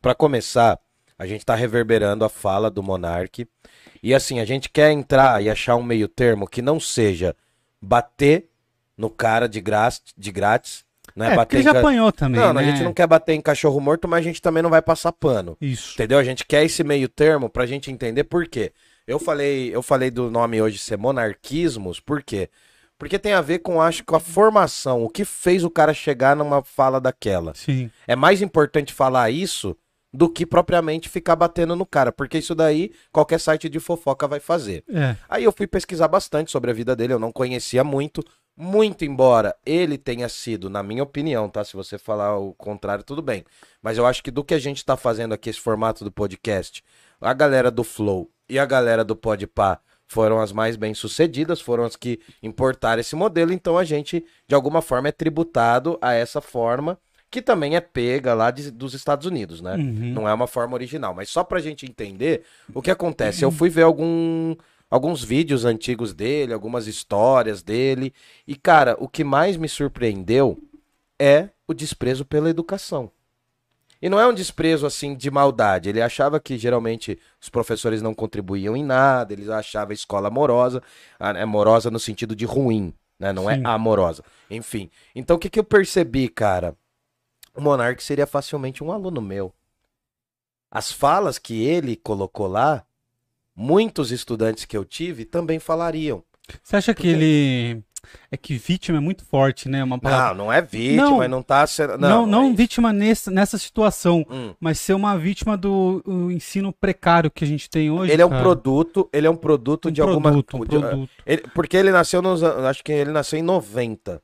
para começar, a gente tá reverberando a fala do Monark. E assim, a gente quer entrar e achar um meio termo que não seja bater no cara de, graça, de grátis. Não é, É, bater ele já ca- apanhou também, Não, né? a gente não quer bater em cachorro morto, mas a gente também não vai passar pano. Isso. Entendeu? A gente quer esse meio termo pra gente entender por quê. Eu falei, eu falei do nome hoje ser monarquismos, por quê? Porque tem a ver com, acho, com a formação, o que fez o cara chegar numa fala daquela. Sim. É mais importante falar isso do que propriamente ficar batendo no cara, porque isso daí qualquer site de fofoca vai fazer. É. Aí eu fui pesquisar bastante sobre a vida dele, eu não conhecia muito, muito embora ele tenha sido, na minha opinião, tá? Se você falar o contrário, tudo bem. Mas eu acho que do que a gente tá fazendo aqui, esse formato do podcast, a galera do Flow e a galera do Podpah foram as mais bem sucedidas, foram as que importaram esse modelo, então a gente, de alguma forma, é tributado a essa forma, que também é pega lá de- dos Estados Unidos, né? Uhum. Não é uma forma original. Mas só pra gente entender o que acontece. Eu fui ver algum, alguns vídeos antigos dele, algumas histórias dele. E, cara, o que mais me surpreendeu é o desprezo pela educação. E não é um desprezo assim de maldade. Ele achava que geralmente os professores não contribuíam em nada, ele achava a escola amorosa, ah, né, amorosa no sentido de ruim, né? Não é Sim. amorosa. Enfim. Então o que, que eu percebi, cara? O Monark seria facilmente um aluno meu. As falas que ele colocou lá, muitos estudantes que eu tive também falariam. Você acha que Porque- ele. É que vítima é muito forte, né? Uma palavra. Não, não é vítima, Não. não, tá sendo. Não, Não, não, é vítima nessa, nessa situação, Hum. mas ser uma vítima do ensino precário que a gente tem hoje. Ele é um cara. produto, ele é um produto Um de alguma produto, um de- produto. ele- porque ele nasceu nos acho que ele nasceu em 90.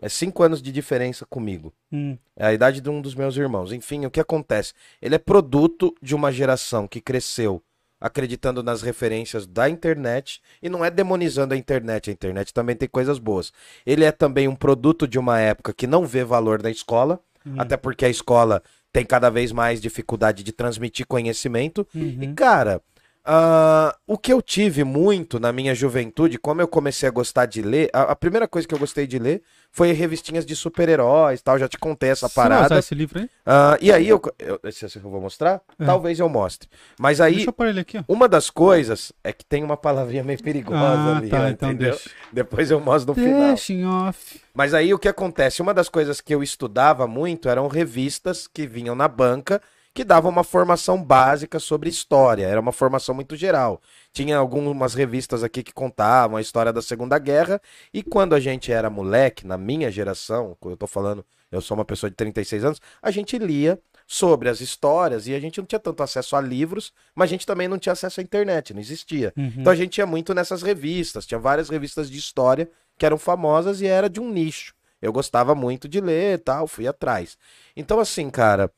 É cinco anos de diferença comigo. Hum, É a idade de um dos meus irmãos. Enfim, o que acontece? Ele é produto de uma geração que cresceu acreditando nas referências da internet e não é demonizando a internet. A internet também tem coisas boas. Ele é também um produto de uma época que não vê valor na escola, Hum. até porque a escola tem cada vez mais dificuldade de transmitir conhecimento. E, uhum. cara, ah, o que eu tive muito na minha juventude, como eu comecei a gostar de ler, a, a primeira coisa que eu gostei de ler foi revistinhas de super-heróis tal. Já te contei essa Você parada. usar esse livro aí? Ah, e aí, eu, eu, esse eu vou mostrar? É. Talvez eu mostre. Mas aí, Deixa eu pôr ele aqui, uma das coisas é que tem uma palavrinha meio perigosa Ah, ali, tá, ó, então entendeu? deixa. Depois eu mostro no final. Deixa em off. Mas aí o que acontece? Uma das coisas que eu estudava muito eram revistas que vinham na banca que davam uma formação básica sobre história. Era uma formação muito geral. Tinha algumas revistas aqui que contavam a história da Segunda Guerra. E quando a gente era moleque, na minha geração, quando eu tô falando, eu sou uma pessoa de 36 anos, a gente lia sobre as histórias e a gente não tinha tanto acesso a livros, mas a gente também não tinha acesso à internet, não existia. Uhum. Então a gente ia muito nessas revistas, tinha várias revistas de história que eram famosas e era de um nicho. Eu gostava muito de ler e tal, fui atrás. Então assim, cara,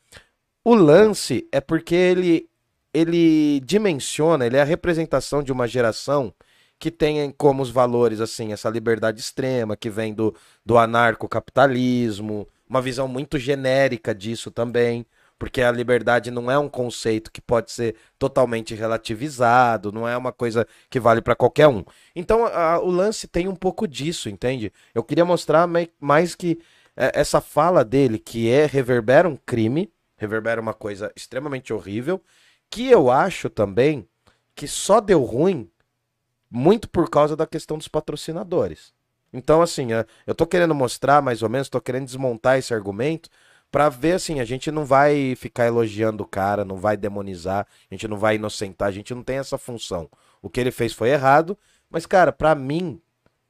o lance é porque ele ele dimensiona, ele é a representação de uma geração que tem como os valores assim, essa liberdade extrema que vem do, do anarcocapitalismo, uma visão muito genérica disso também, porque a liberdade não é um conceito que pode ser totalmente relativizado, não é uma coisa que vale para qualquer um. Então a- o lance tem um pouco disso, entende? Eu queria mostrar mai- mais que é, essa fala dele, que é reverbera um crime, reverbera uma coisa extremamente horrível, que eu acho também que só deu ruim muito por causa da questão dos patrocinadores. Então, assim, é, eu tô querendo mostrar mais ou menos, tô querendo desmontar esse argumento pra ver assim, a gente não vai ficar elogiando o cara, não vai demonizar, a gente não vai inocentar, a gente não tem essa função. O que ele fez foi errado, mas cara, pra mim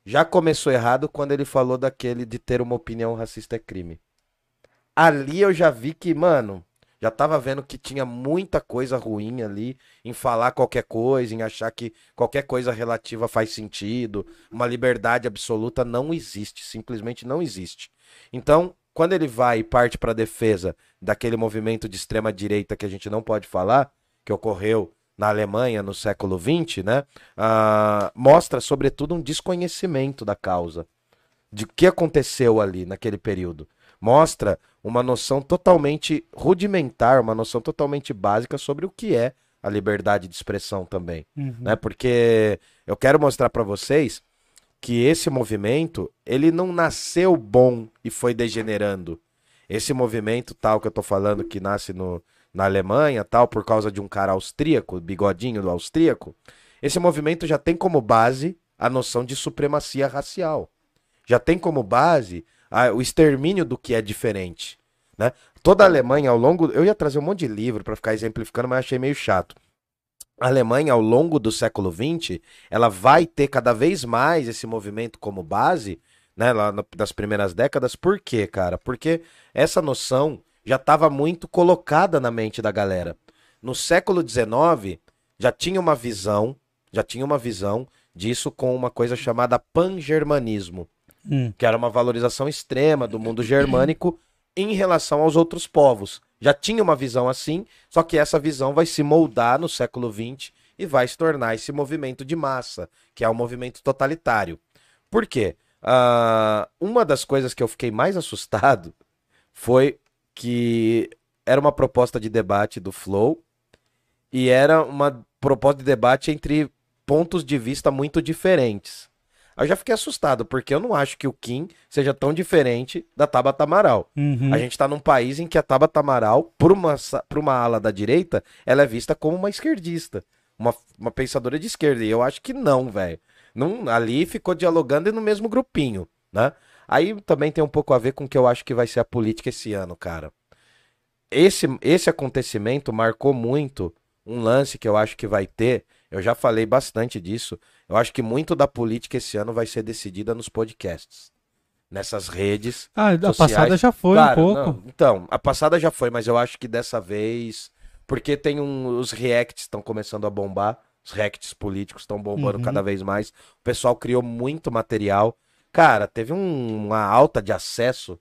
já começou errado quando ele falou daquele de ter uma opinião racista é crime. Ali eu já vi que, mano, já tava vendo que tinha muita coisa ruim ali em falar qualquer coisa, em achar que qualquer coisa relativa faz sentido. Uma liberdade absoluta não existe, simplesmente não existe. Então, quando ele vai e parte para a defesa daquele movimento de extrema direita que a gente não pode falar, que ocorreu na Alemanha no século XX, né? ah, mostra, sobretudo, um desconhecimento da causa, de que aconteceu ali naquele período. Mostra uma noção totalmente rudimentar, uma noção totalmente básica sobre o que é a liberdade de expressão também Uhum. né? Porque eu quero mostrar pra vocês que esse movimento, ele não nasceu bom e foi degenerando. esse movimento tal que eu tô falando que nasce no, na Alemanha, tal, por causa de um cara austríaco, bigodinho do austríaco, esse movimento já tem como base a noção de supremacia racial. Já tem como base a, o extermínio do que é diferente. Né? Toda a Alemanha, ao longo. Eu ia trazer um monte de livro para ficar exemplificando, mas achei meio chato. A Alemanha, ao longo do século XX, ela vai ter cada vez mais esse movimento como base, né, lá no, nas primeiras décadas. Por quê, cara? Porque essa noção já estava muito colocada na mente da galera. No século XIX, já tinha uma visão, já tinha uma visão disso com uma coisa chamada pan-germanismo, Hum. que era uma valorização extrema do mundo germânico em relação aos outros povos. Já tinha uma visão assim, só que essa visão vai se moldar no século XX e vai se tornar esse movimento de massa, que é o movimento totalitário. Por quê? Ah, uma das coisas que eu fiquei mais assustado foi que era uma proposta de debate do Flow e era uma proposta de debate entre pontos de vista muito diferentes. Eu já fiquei assustado, porque eu não acho que o Kim seja tão diferente da Tabata Amaral. Uhum. A gente tá num país em que a Tabata Amaral, por uma, por uma ala da direita, ela é vista como uma esquerdista. Uma, uma pensadora de esquerda. E eu acho que não, velho. Não, ali ficou dialogando e no mesmo grupinho, né? Aí também tem um pouco a ver com o que eu acho que vai ser a política esse ano, cara. Esse, esse acontecimento marcou muito um lance que eu acho que vai ter. Eu já falei bastante disso. Eu acho que muito da política esse ano vai ser decidida nos podcasts. Nessas redes. Ah, a sociais. passada já foi Claro, um pouco. não, então, a passada já foi, mas eu acho que dessa vez. Porque tem um. Os reacts estão começando a bombar. Os reacts políticos estão bombando Uhum. cada vez mais. O pessoal criou muito material. Cara, teve um- uma alta de acesso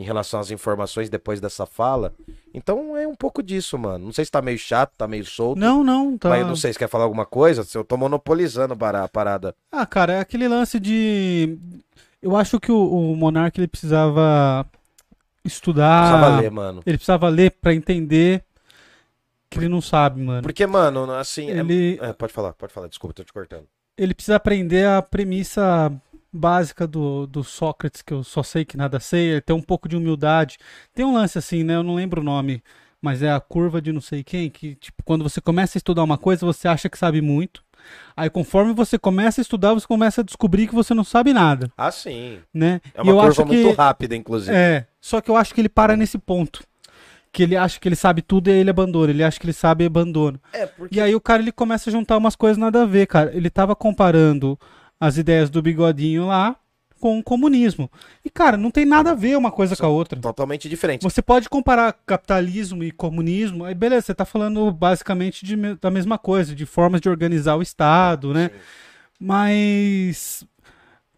em relação às informações depois dessa fala. Então é um pouco disso, mano. Não sei se tá meio chato, tá meio solto. Não, não, tá. Mas eu não sei se quer falar alguma coisa. Se eu tô monopolizando para- a parada. Ah, cara, é aquele lance de. Eu acho que o, o Monark ele precisava estudar. Precisava ler, mano. Ele precisava ler pra entender que ele não sabe, mano. Porque, mano, assim. é- Ele, é, pode falar, pode falar. Desculpa, tô te cortando. ele precisa aprender a premissa básica do, do Sócrates, que eu só sei que nada sei, ele tem um pouco de humildade. Tem um lance assim, né? Eu não lembro o nome, mas é a curva de não sei quem, que, tipo, quando você começa a estudar uma coisa, você acha que sabe muito. Aí, conforme você começa a estudar, você começa a descobrir que você não sabe nada, Ah, sim. né? É e uma eu curva acho que muito rápida, inclusive. é, só que eu acho que ele para nesse ponto. Que ele acha que ele sabe tudo e aí ele abandona. Ele acha que ele sabe e abandona. É, porque. E aí o cara ele começa a juntar umas coisas nada a ver, cara. Ele tava comparando as ideias do bigodinho lá com o comunismo. E, cara, não tem nada a ver uma coisa com a outra. Totalmente diferente. Você pode comparar capitalismo e comunismo, aí beleza, você tá falando basicamente de da mesma coisa, de formas de organizar o Estado, né? Sim. Mas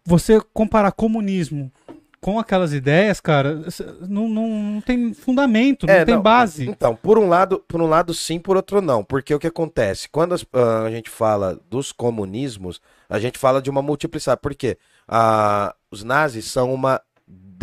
você comparar comunismo com aquelas ideias, cara, não, não, não tem fundamento, não É, tem base. Então, por um lado, por um lado sim, por outro não. Porque o que acontece? Quando as- ah, a gente fala dos comunismos, a gente fala de uma multiplicidade. Por quê? Ah, os nazis são uma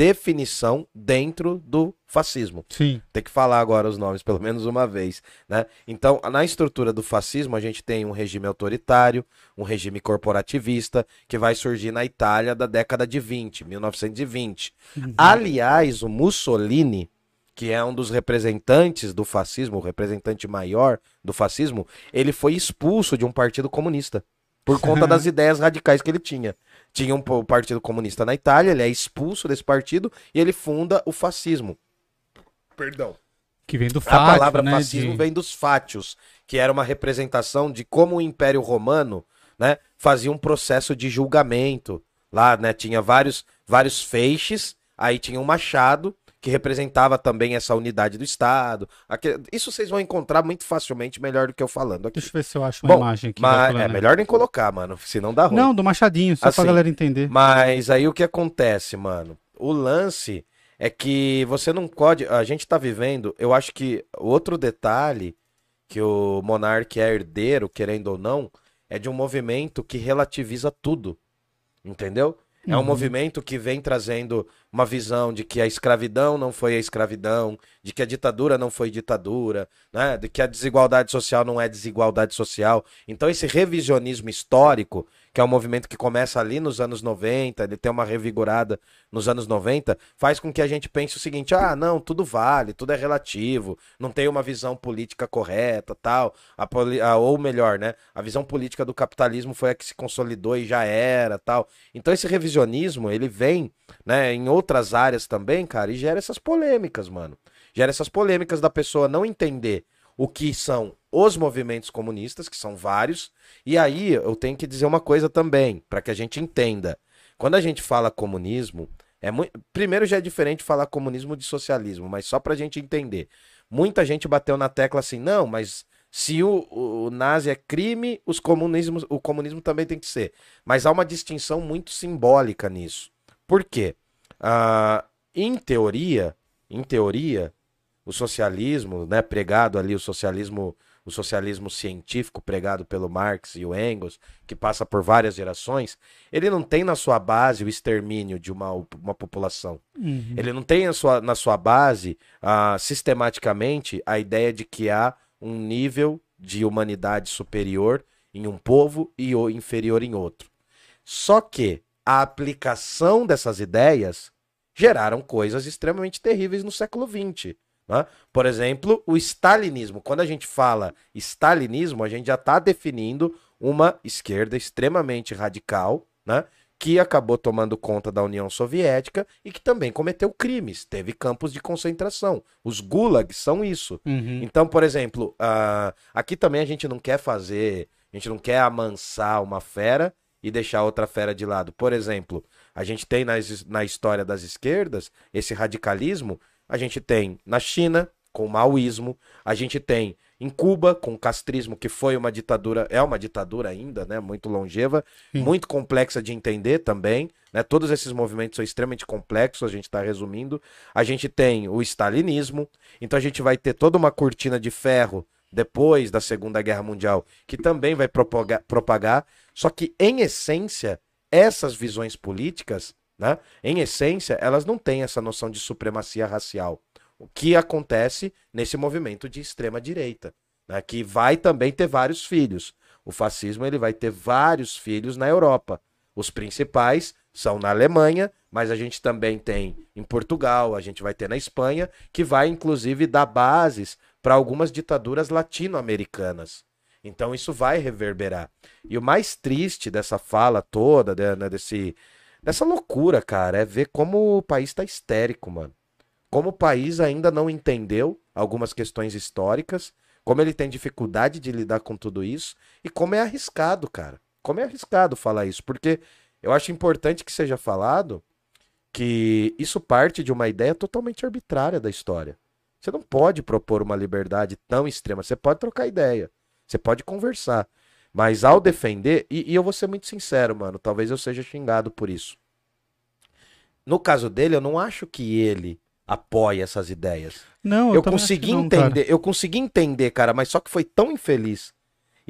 definição dentro do fascismo. Sim. Tem que falar agora os nomes pelo menos uma vez, né? Então, na estrutura do fascismo, a gente tem um regime autoritário, um regime corporativista, que vai surgir na Itália da década de 20, 1920. Aliás, o Mussolini, que é um dos representantes do fascismo, o representante maior do fascismo, ele foi expulso de um partido comunista por conta das ideias radicais que ele tinha. Tinha um po- partido comunista na Itália, ele é expulso desse partido e ele funda o fascismo. Perdão. Que vem do A fátio, palavra né? fascismo de- vem dos fátios, que era uma representação de como o Império Romano, né, fazia um processo de julgamento. Lá, né, tinha vários vários feixes, aí tinha um machado que representava também essa unidade do Estado. Isso vocês vão encontrar muito facilmente melhor do que eu falando aqui. Deixa eu ver se eu acho uma Bom, imagem aqui. Mas é melhor nem colocar, mano, senão dá ruim. Não, do Machadinho, só Assim, pra galera entender. Mas aí o que acontece, mano? O lance é que você não pode. A gente tá vivendo. Eu acho que outro detalhe que o Monark é herdeiro, querendo ou não, é de um movimento que relativiza tudo. Entendeu? É um Uhum. movimento que vem trazendo uma visão de que a escravidão não foi a escravidão, de que a ditadura não foi ditadura, né? de que a desigualdade social não é desigualdade social. Então, esse revisionismo histórico, que é um movimento que começa ali nos anos 90, ele tem uma revigorada nos anos 90, faz com que a gente pense o seguinte: ah, não, tudo vale, tudo é relativo, não tem uma visão política correta, tal. A, ou melhor, né? A visão política do capitalismo foi a que se consolidou e já era, tal. Então, esse revisionismo, ele vem né, em outras áreas também, cara, e gera essas polêmicas, mano. Gera essas polêmicas da pessoa não entender o que são os movimentos comunistas, que são vários, e aí eu tenho que dizer uma coisa também, para que a gente entenda. Quando a gente fala comunismo, é muito... primeiro já é diferente falar comunismo de socialismo, mas só pra gente entender. Muita gente bateu na tecla assim, não, mas se o, o, nazi é crime, os comunismos, o comunismo também tem que ser. Mas há uma distinção muito simbólica nisso. Por quê? Ah, em teoria, em teoria, o socialismo, né, pregado ali, o socialismo, o socialismo científico pregado pelo Marx e o Engels, que passa por várias gerações, ele não tem na sua base o extermínio de uma, uma população. Uhum. Ele não tem na sua, na sua base, ah, sistematicamente, a ideia de que há um nível de humanidade superior em um povo e inferior em outro. Só que a aplicação dessas ideias geraram coisas extremamente terríveis no século XX. Né? Por exemplo, o stalinismo. Quando a gente fala stalinismo, a gente já está definindo uma esquerda extremamente radical, né? que acabou tomando conta da União Soviética e que também cometeu crimes, teve campos de concentração. Os gulags são isso. Uhum. Então, por exemplo, uh, aqui também a gente não quer fazer, a gente não quer amansar uma fera e deixar outra fera de lado. Por exemplo, a gente tem nas, na história das esquerdas esse radicalismo, a gente tem na China com o maoísmo, a gente tem em Cuba com o castrismo, que foi uma ditadura, é uma ditadura ainda, né, muito longeva, Sim. muito complexa de entender também, né? Todos esses movimentos são extremamente complexos, a gente está resumindo. A gente tem o stalinismo, então a gente vai ter toda uma cortina de ferro depois da Segunda Guerra Mundial, que também vai propagar, propagar só que, em essência, essas visões políticas, né, em essência, elas não têm essa noção de supremacia racial. O que acontece nesse movimento de extrema direita, né, que vai também ter vários filhos. O fascismo ele vai ter vários filhos na Europa. Os principais são na Alemanha, mas a gente também tem em Portugal, a gente vai ter na Espanha, que vai inclusive dar bases para algumas ditaduras latino-americanas. Então isso vai reverberar. E o mais triste dessa fala toda, né, desse, dessa loucura, cara, é ver como o país está histérico, mano. Como o país ainda não entendeu algumas questões históricas, como ele tem dificuldade de lidar com tudo isso e como é arriscado, cara. Como é arriscado falar isso, porque eu acho importante que seja falado que isso parte de uma ideia totalmente arbitrária da história. Você não pode propor uma liberdade tão extrema. Você pode trocar ideia. Você pode conversar. Mas ao defender, e, e, eu vou ser muito sincero, mano, talvez eu seja xingado por isso. No caso dele, eu não acho que ele apoia essas ideias. Não, eu, eu consegui não, entender, cara. eu consegui entender, cara, mas só que foi tão infeliz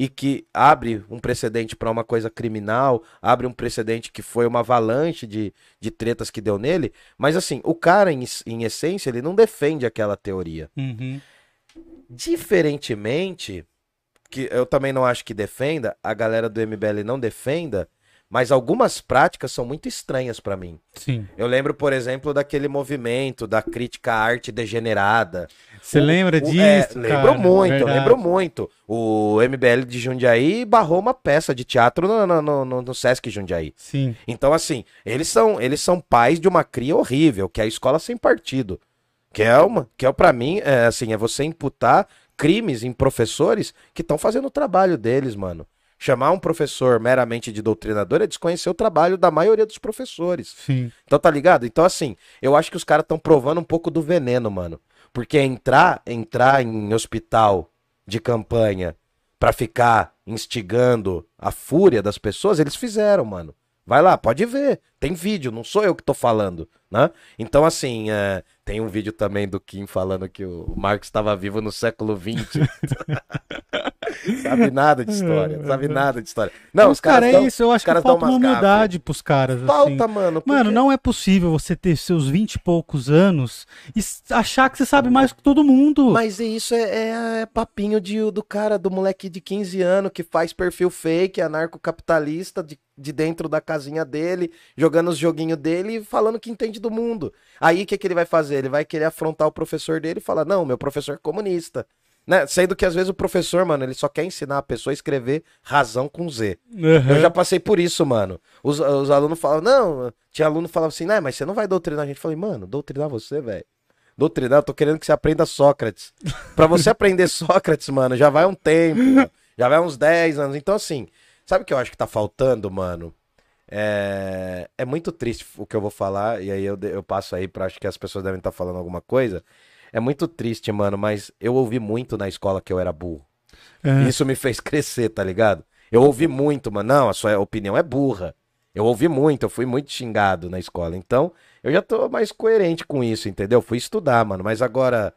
e que abre um precedente para uma coisa criminal, abre um precedente que foi uma avalanche de, de tretas que deu nele, mas assim, o cara, em, em essência, ele não defende aquela teoria. Uhum. Diferentemente que eu também não acho que defenda, a galera do MBL não defenda, mas algumas práticas são muito estranhas para mim. Sim. Eu lembro, por exemplo, daquele movimento da crítica à arte degenerada. Você lembra o, disso? É, lembro muito, verdade. lembro muito. O MBL de Jundiaí barrou uma peça de teatro no, no, no, no, Sesc Jundiaí. Sim. Então, assim, eles são, eles são pais de uma cria horrível, que é a escola sem partido. Que é uma, que é para mim, é, assim, é você imputar crimes em professores que estão fazendo o trabalho deles, mano. Chamar um professor meramente de doutrinador é desconhecer o trabalho da maioria dos professores. Sim. Então tá ligado? Então assim, eu acho que os caras estão provando um pouco do veneno, mano. Porque entrar, entrar em hospital de campanha para ficar instigando a fúria das pessoas, eles fizeram, mano. Vai lá, pode ver. Tem vídeo, não sou eu que tô falando, né? Então, assim, é, tem um vídeo também do Kim falando que o Marx estava vivo no século XX. sabe nada de história, não sabe nada de história. Não, Mas, os caras cara, é dão- isso, eu acho que falta uma humildade pros caras. assim. Falta, mano. porque- Mano, não é possível você ter seus vinte e poucos anos e achar que você sabe mais que todo mundo. Mas isso é, é- é papinho de, do cara, do moleque de 15 anos que faz perfil fake, anarcocapitalista de, de dentro da casinha dele, jogando os joguinhos dele e falando que entende do mundo. Aí o que, que ele vai fazer? Ele vai querer afrontar o professor dele e falar: Não, meu professor é comunista. Né? Sendo que às vezes o professor, mano, ele só quer ensinar a pessoa a escrever razão com Z. Aham. Eu já passei por isso, mano. Os, os alunos falavam, não, tinha aluno que falava assim, né, mas você não vai doutrinar a gente. Eu falei, mano, doutrinar você, velho. Doutrinar, eu tô querendo que você aprenda Sócrates. Pra você aprender Sócrates, mano, já vai um tempo, já vai uns 10 anos. Então, assim, sabe o que eu acho que tá faltando, mano? É, é muito triste o que eu vou falar, e aí eu, eu passo aí pra acho que as pessoas devem estar falando alguma coisa. É muito triste, mano, mas eu ouvi muito na escola que eu era burro. É. Isso me fez crescer, tá ligado? Eu ouvi muito, mano. Não, a sua opinião é burra. Eu ouvi muito, eu fui muito xingado na escola. Então, eu já tô mais coerente com isso, entendeu? Fui estudar, mano. Mas agora,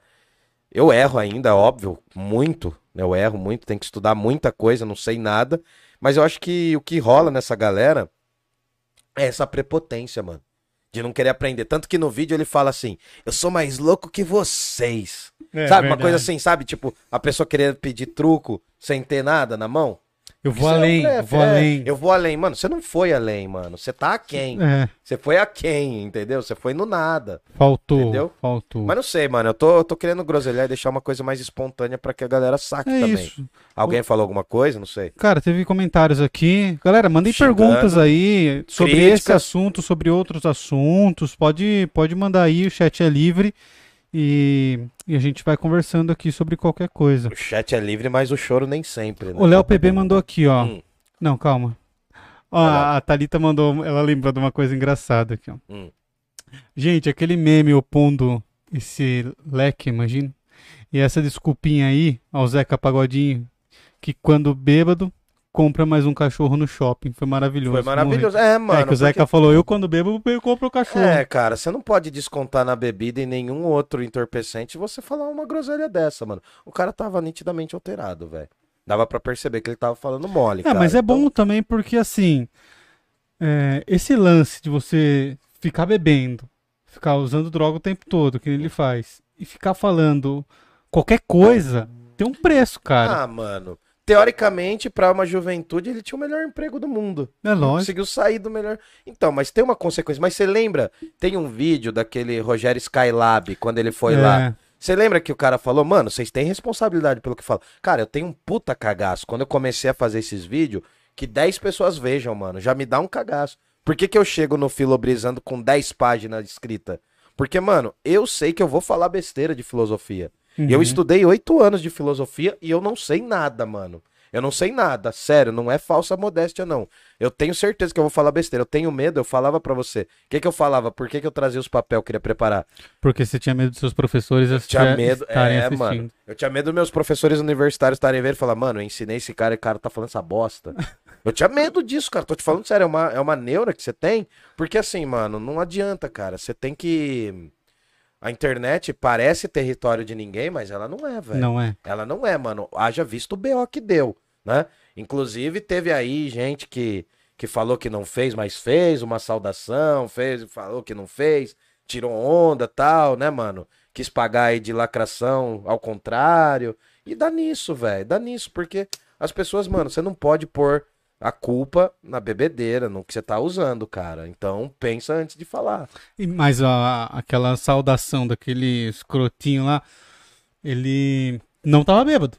eu erro ainda, óbvio, muito. né? Eu erro muito, tenho que estudar muita coisa, não sei nada. Mas eu acho que o que rola nessa galera é essa prepotência, mano. De não querer aprender. Tanto que no vídeo ele fala assim: Eu sou mais louco que vocês. É, sabe? Uma verdade. coisa assim, sabe? Tipo, a pessoa querer pedir truco sem ter nada na mão. Eu vou é um além, eu vou é. além. Eu vou além. Mano, você não foi além, mano. Você tá aquém. É, Você foi aquém, entendeu? Você foi no nada. faltou, Entendeu? faltou. Mas não sei, mano. Eu tô, eu tô querendo groselhar e deixar uma coisa mais espontânea pra que a galera saque é também. isso. Alguém falou alguma coisa? Não sei. Cara, teve comentários aqui. Galera, mandem Xingando. perguntas aí sobre Críticas. esse assunto, sobre outros assuntos. Pode, pode mandar aí, o chat é livre. E, e a gente vai conversando aqui sobre qualquer coisa. O chat é livre, mas o choro nem sempre. Né? O Léo PB mandou aqui, ó. Hum, Não, calma. Ó, lá. a Thalita mandou, ela lembrou de uma coisa engraçada aqui, ó. hum. Gente, aquele meme opondo esse leque, imagina. E essa desculpinha aí ao Zeca Pagodinho, que quando bêbado, compra mais um cachorro no shopping. Foi maravilhoso. Foi maravilhoso. É, Morri. mano. é que o Zeca falou, eu quando bebo, eu compro o cachorro. É, cara, você não pode descontar na bebida e nenhum outro entorpecente você falar uma groselha dessa, mano. O cara tava nitidamente alterado, velho. Dava pra perceber que ele tava falando mole, É, cara. mas é Então, bom também porque, assim, é, esse lance de você ficar bebendo, ficar usando droga o tempo todo, que ele faz, e ficar falando qualquer coisa, tem um preço, cara. Ah, mano. Teoricamente, pra uma juventude, ele tinha o melhor emprego do mundo. é lógico. Conseguiu sair do melhor. Então, mas tem uma consequência. Mas você lembra? Tem um vídeo daquele Rogério Skylab, quando ele foi É, lá. Você lembra que o cara falou, mano, vocês têm responsabilidade pelo que fala. Cara, eu tenho um puta cagaço. Quando eu comecei a fazer esses vídeos, que 10 pessoas vejam, mano, já me dá um cagaço. Por que, que eu chego no Filobrizando com 10 páginas escritas? Porque, mano, eu sei que eu vou falar besteira de filosofia. Uhum. Eu estudei oito anos de filosofia e eu não sei nada, mano. Eu não sei nada, sério, não é falsa modéstia, não. Eu tenho certeza que eu vou falar besteira. Eu tenho medo, eu falava pra você. O que, que eu falava? Por que, que eu trazia os papel, queria preparar? Porque você tinha medo dos seus professores Tinha assistir- medo, estarem é, assistindo. mano. Eu tinha medo dos meus professores universitários estarem vendo e falar, mano, eu ensinei esse cara e o cara tá falando essa bosta. eu tinha medo disso, cara. Tô te falando sério, é uma, é uma neura que você tem. Porque assim, mano, não adianta, cara. Você tem que. A internet parece território de ninguém, mas ela não é, velho. Não é? Ela não é, mano. Haja visto o BO que deu, né? Inclusive, teve aí gente que, que falou que não fez, mas fez uma saudação, fez, falou que não fez, tirou onda tal, né, mano? Quis pagar aí de lacração ao contrário. E dá nisso, velho. Dá nisso, porque as pessoas, mano, você não pode pôr a culpa na bebedeira, no que você tá usando, cara. Então, pensa antes de falar. E- Mas a, aquela saudação daquele escrotinho lá, ele não tava bêbado.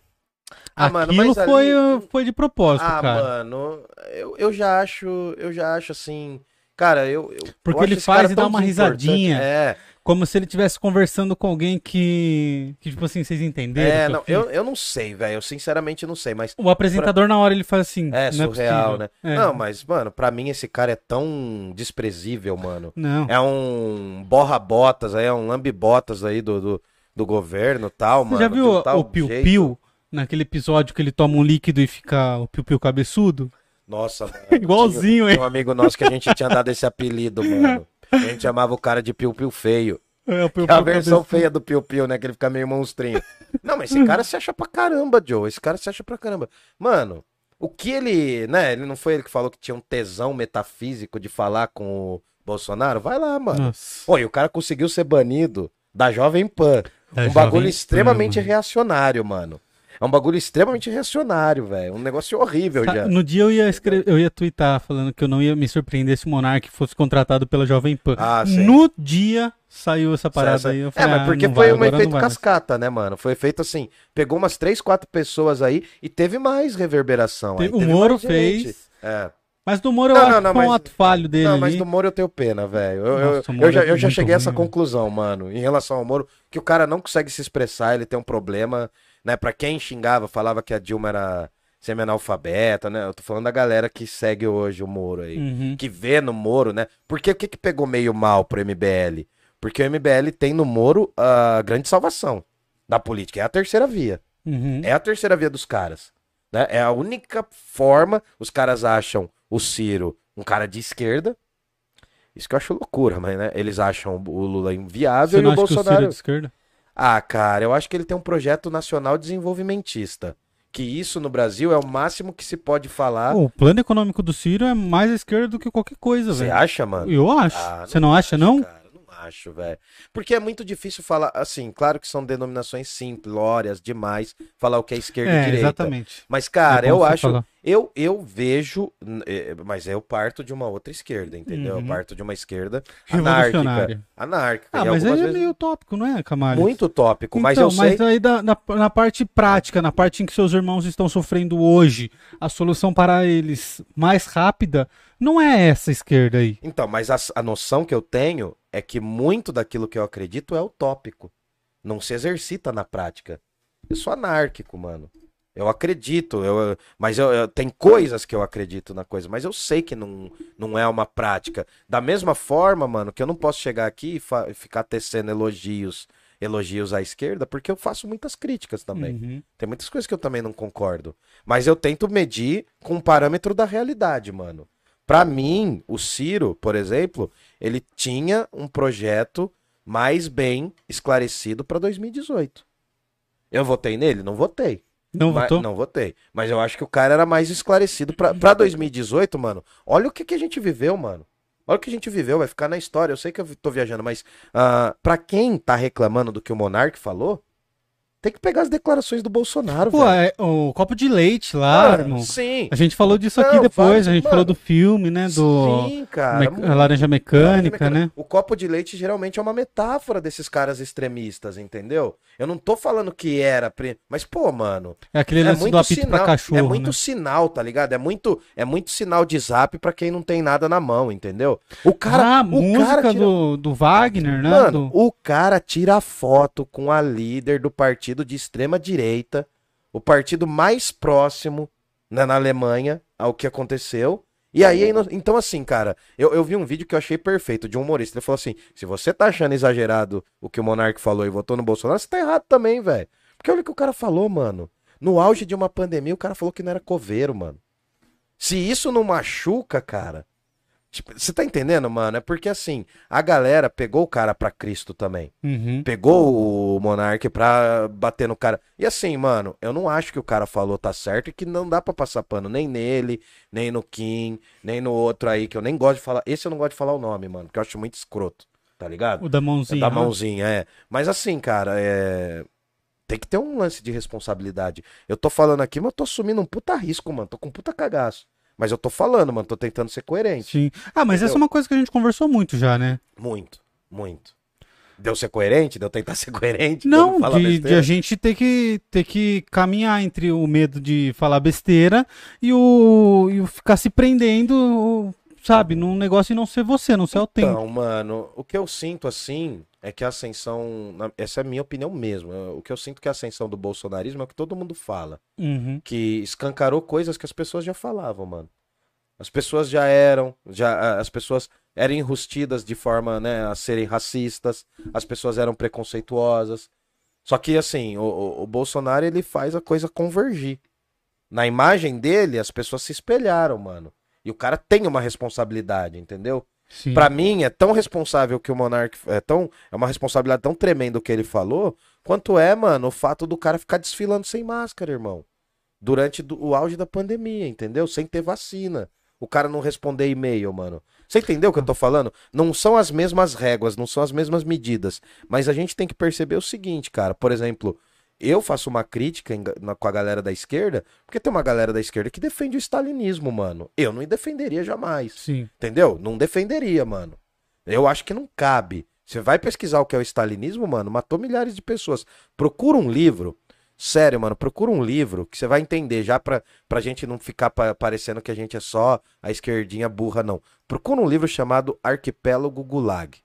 Ah, mano, Aquilo mas ali- foi, foi de propósito, Ah, cara. mano, eu, eu já acho, eu já acho assim, cara, eu, eu Porque eu ele faz e dá uma risadinha. É, Como se ele estivesse conversando com alguém que, que tipo assim, vocês entenderam? é, não, eu, eu não sei, velho, eu sinceramente não sei, mas O apresentador na hora ele faz assim. é não surreal, possível. né? É. Não, mas, mano, pra mim esse cara é tão desprezível, mano. Não. É um borra-botas aí, é um lambe-botas aí do, do, do governo e tal, Você mano. já de viu tal o Piu. Piu? Naquele episódio que ele toma um líquido e fica o Piu Piu cabeçudo? Nossa, mano. Igualzinho, hein? um amigo nosso que a gente tinha dado esse apelido, mano. A gente chamava o cara de Piu Piu feio. É, o Piu É a Piu versão feia do Piu Piu, né? Que ele fica meio monstrinho. Não, mas esse cara se acha pra caramba, Joe. Esse cara se acha pra caramba. Mano, o que ele, né? Ele não foi ele que falou que tinha um tesão metafísico de falar com o Bolsonaro? Vai lá, mano. Nossa. Oi, o cara conseguiu ser banido da Jovem Pan. Da um Jovem bagulho Pan, extremamente mano. reacionário, mano. É um bagulho extremamente reacionário, velho. Um negócio horrível já. No dia eu ia escrever, eu ia twittar falando que eu não ia me surpreender se o Monark fosse contratado pela Jovem Pan. Ah, sim. no dia saiu essa parada Essa- aí. Eu é, falei, mas ah, porque não foi vai, um efeito cascata, né, mano? Foi feito assim, pegou umas três, quatro pessoas aí e teve mais reverberação. aí, Teve- o Moro gente. fez. É. Mas do Moro eu Não, acho não, que foi um mas- ato falho dele Não, mas ali. do Moro eu tenho pena, velho. Eu, eu- Nossa, o eu já, é eu já cheguei a essa ruim, velho. conclusão, mano, em relação ao Moro, que o cara não consegue se expressar, ele tem um problema, né? Pra quem xingava, falava que a Dilma era semi-analfabeta, né? Eu tô falando da galera que segue hoje o Moro aí. Uhum. que vê no Moro, né? Porque o que, que pegou meio mal pro MBL? Porque o MBL tem no Moro a grande salvação da política. É a terceira via. Uhum. É a terceira via dos caras. Né? É a única forma. Os caras acham o Ciro um cara de esquerda. Isso que eu acho loucura, mas né? Eles acham o Lula inviável Você e o acha que o Ciro é Bolsonaro. de esquerda? Ah, cara, eu acho que ele tem um projeto nacional desenvolvimentista. Que isso no Brasil é o máximo que se pode falar. Pô, o plano econômico do Ciro é mais à esquerda do que qualquer coisa, Você velho. acha, mano? Eu acho. Ah, Você não acha, não? Cara, não acho, velho. Porque é muito difícil falar, assim, claro que são denominações simplórias demais, falar o que é esquerda e É, direita. exatamente. Mas, cara, É eu acho, falar. eu, eu vejo, eh, mas eu parto de uma outra esquerda, entendeu? Uhum. Eu parto de uma esquerda anárquica. Anárquica. Ah, e mas aí é vezes meio utópico, não é, Camargo? muito tópico, mas então, eu mas sei... aí da- na, na parte prática, na parte em que seus irmãos estão sofrendo hoje, a solução para eles mais rápida não é essa esquerda aí. Então, mas a, a noção que eu tenho é que muito daquilo que eu acredito é utópico. Não se exercita na prática. Eu sou anárquico, mano. Eu acredito, eu, mas eu, eu- tem coisas que eu acredito na coisa, mas eu sei que não, não é uma prática. Da mesma forma, mano, que eu não posso chegar aqui e e ficar tecendo elogios, elogios à esquerda, porque eu faço muitas críticas também. Uhum. Tem muitas coisas que eu também não concordo. Mas eu tento medir com o parâmetro da realidade, mano. Pra mim, o Ciro, por exemplo, ele tinha um projeto mais bem esclarecido pra 2018. Eu votei nele? Não votei. Não Mas- votou? Não votei. Mas eu acho que o cara era mais esclarecido pra, pra 2018, mano. Olha o que, que a gente viveu, mano. Olha o que a gente viveu, vai ficar na história. Eu sei que eu tô viajando, mas ah, pra quem tá reclamando do que o Monark falou, tem que pegar as declarações do Bolsonaro, Pô, velho. é, o copo de leite lá, Mano, irmão. Sim. A gente falou disso Não, aqui depois, vários- a gente mano, falou do filme, né? Do Sim, cara. Me- muito. a Laranja Mecânica, né? O copo de leite geralmente é uma metáfora desses caras extremistas, entendeu? Eu não tô falando que era, pre- mas pô, mano, É aquele é lance do apito sinal, pra cachorro, é muito né? sinal, tá ligado? É muito, é muito sinal de zap pra quem não tem nada na mão, entendeu? O cara, ah, o música cara tira- do, do Wagner, né? Mano, Do- o cara tira foto com a líder do partido de extrema direita, o partido mais próximo né, na Alemanha ao que aconteceu. E aí, então assim, cara, eu, eu vi um vídeo que eu achei perfeito de um humorista. Ele falou assim: se você tá achando exagerado o que o Monark falou e votou no Bolsonaro, você tá errado também, velho. Porque olha o que o cara falou, mano. No auge de uma pandemia, o cara falou que não era coveiro, mano. Se isso não machuca, cara. Tipo, Você tá entendendo, mano? É porque assim, a galera pegou o cara pra Cristo também. Uhum. Pegou o Monark pra bater no cara. E assim, mano, eu não acho que o cara falou tá certo e que não dá pra passar pano nem nele, nem no Kim, nem no outro aí, que eu nem gosto de falar. Esse eu não gosto de falar o nome, mano, porque eu acho muito escroto, tá ligado? O da mãozinha. da né? mãozinha, é. Mas assim, cara, é. Tem que ter um lance de responsabilidade. Eu tô falando aqui, mas eu tô assumindo um puta risco, mano. Tô com um puta cagaço. Mas eu tô falando, mano. Tô tentando ser coerente. Sim. Ah, mas essa é Entendeu? uma coisa que a gente conversou muito já, né? Muito, muito. Deu ser coerente? Deu tentar ser coerente? Não, de, de a gente ter que, ter que caminhar entre o medo de falar besteira e o, e o ficar se prendendo, sabe, num negócio e não ser você, não ser autêntico. Então, mano, o que eu sinto assim é que a ascensão. Essa é a minha opinião mesmo. O que eu sinto que a ascensão do bolsonarismo é o que todo mundo fala. Uhum. Que escancarou coisas que as pessoas já falavam, mano. As pessoas já eram, já as pessoas eram enrustidas de forma, né, a serem racistas, as pessoas eram preconceituosas. Só que assim, o, o- o Bolsonaro ele faz a coisa convergir. Na imagem dele, as pessoas se espelharam, mano. E o cara tem uma responsabilidade, entendeu? Pra mim é tão responsável que o Monark é tão é uma responsabilidade tão tremenda o que ele falou, quanto é, mano, o fato do cara ficar desfilando sem máscara, irmão. Durante do- o auge da pandemia, entendeu? Sem ter vacina. O cara não responder e-mail, mano. Você entendeu o que eu tô falando? Não são as mesmas réguas, não são as mesmas medidas. Mas a gente tem que perceber o seguinte, cara. Por exemplo, eu faço uma crítica em- na- com a galera da esquerda, porque tem uma galera da esquerda que defende o stalinismo, mano. Eu não defenderia jamais. Sim. Entendeu? Não defenderia, mano. Eu acho que não cabe. Você vai pesquisar o que é o stalinismo, mano, matou milhares de pessoas. Procura um livro. Sério, mano, procura um livro que você vai entender, já pra, pra gente não ficar pa- parecendo que a gente é só a esquerdinha burra, não. Procura um livro chamado Arquipélago Gulag.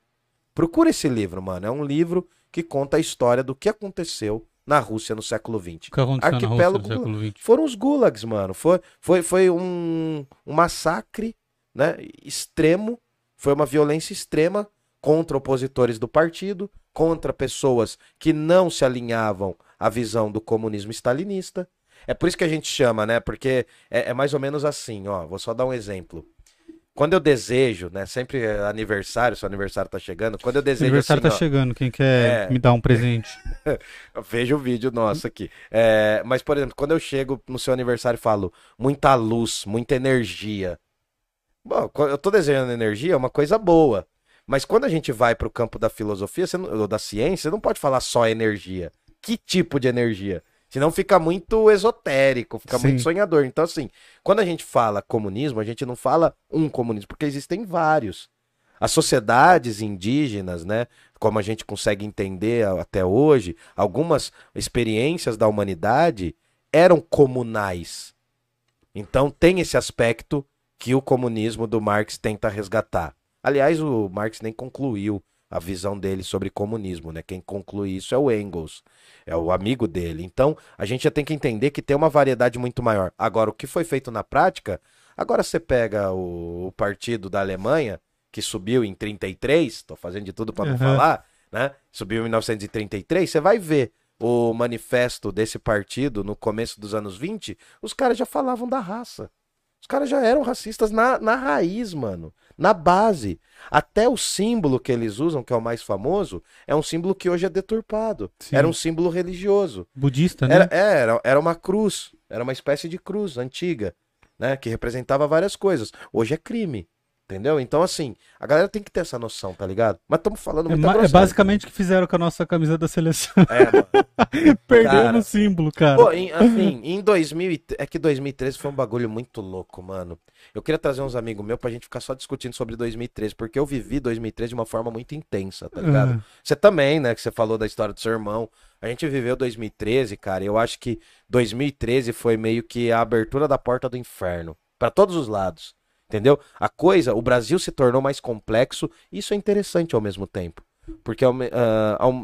Procura esse livro, mano. É um livro que conta a história do que aconteceu na Rússia no século XX. O que aconteceu na Rússia Arquipélago no século XX? Foram os gulags, mano. Foi, foi, foi um, um massacre né, extremo, foi uma violência extrema contra opositores do partido, contra pessoas que não se alinhavam à visão do comunismo stalinista. É por isso que a gente chama, né? Porque é, é mais ou menos assim, ó. Vou só dar um exemplo. Quando eu desejo, né? Sempre é aniversário, seu aniversário tá chegando. Quando eu O desejo aniversário assim, tá ó, chegando, quem quer É. me dar um presente? Veja o vídeo nosso aqui. É, mas, por exemplo, quando eu chego no seu aniversário e falo muita luz, muita energia. Bom, eu tô desejando energia, é uma coisa boa. Mas quando a gente vai pro campo da filosofia não- ou da ciência, você não pode falar só energia. Que tipo de energia? Senão fica muito esotérico, fica Sim. muito sonhador. Então, assim, quando a gente fala comunismo, a gente não fala um comunismo, porque existem vários. As sociedades indígenas, né, como a gente consegue entender até hoje, algumas experiências da humanidade eram comunais. Então tem esse aspecto que o comunismo do Marx tenta resgatar. Aliás, o Marx nem concluiu a visão dele sobre comunismo, né? Quem conclui isso é o Engels, é o amigo dele. Então, a gente já tem que entender que tem uma variedade muito maior. Agora, o que foi feito na prática, agora você pega o, o partido da Alemanha, que subiu em 33, tô fazendo de tudo para não Uhum. falar, né? Subiu em 1933, você vai ver o manifesto desse partido no começo dos anos 20, os caras já falavam da raça. Os caras já eram racistas na, na raiz, mano. Na base. Até o símbolo que eles usam, que é o mais famoso, é um símbolo que hoje é deturpado. Sim. Era um símbolo religioso. Budista, né? Era, é, era, era uma cruz. Era uma espécie de cruz antiga, né? Que representava várias coisas. Hoje é crime. Entendeu? Então, assim, a galera tem que ter essa noção, tá ligado? Mas estamos falando É, muita ma- é groselha. basicamente o que fizeram com a nossa camisa da seleção. É, mano. Perdendo Cara. o símbolo, cara. Pô, em, assim, em 2000 e- é que 2013 foi um bagulho muito louco, mano. Eu queria trazer uns amigos meus pra gente ficar só discutindo sobre 2013, porque eu vivi 2013 de uma forma muito intensa, tá ligado? Ah, Você também, né, que você falou da história do seu irmão. A gente viveu 2013, cara, e eu acho que 2013 foi meio que a abertura da porta do inferno, pra todos os lados. Entendeu? A coisa, o Brasil se tornou mais complexo, e isso é interessante ao mesmo tempo. Porque ao-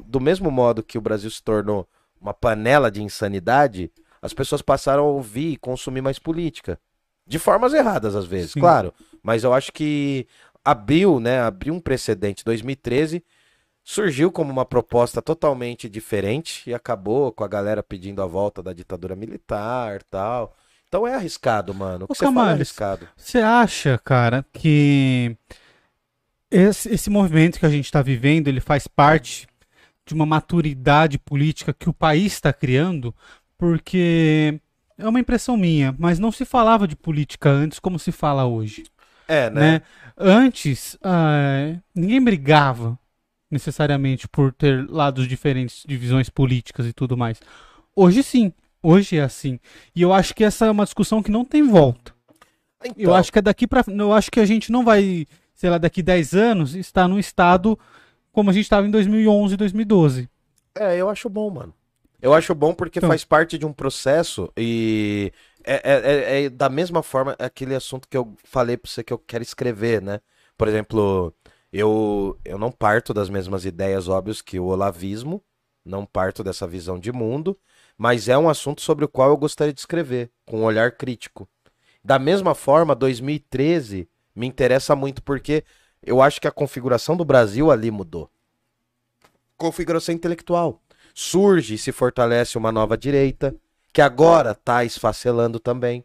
do mesmo modo que o Brasil se tornou uma panela de insanidade, as pessoas passaram a ouvir e consumir mais política. De formas erradas, às vezes, Sim. claro. Mas eu acho que abriu, né? Abriu um precedente. 2013 surgiu como uma proposta totalmente diferente e acabou com a galera pedindo a volta da ditadura militar tal. Então é arriscado, mano. O que Ô, você fala é Camales, arriscado. Você acha, cara, que esse, esse movimento que a gente está vivendo, ele faz parte de uma maturidade política que o país está criando? Porque é uma impressão minha, mas não se falava de política antes como se fala hoje, É, né? né? Antes, ah, ninguém brigava necessariamente por ter lados diferentes de visões políticas e tudo mais. Hoje sim, hoje é assim. E eu acho que essa é uma discussão que não tem volta. Eu Então, acho que é daqui para, eu acho que a gente não vai, sei lá, daqui 10 anos estar num estado como a gente estava em 2011, 2012. É, eu acho bom, mano. Eu acho bom porque Então. faz parte de um processo e é, é- é- é da mesma forma aquele assunto que eu falei pra você que eu quero escrever, né? Por exemplo, eu, eu não parto das mesmas ideias óbvias que o olavismo, não parto dessa visão de mundo, mas é um assunto sobre o qual eu gostaria de escrever, com um olhar crítico. Da mesma forma, 2013 me interessa muito porque eu acho que a configuração do Brasil ali mudou. Configuração intelectual. Surge e se fortalece uma nova direita, que agora está esfacelando também.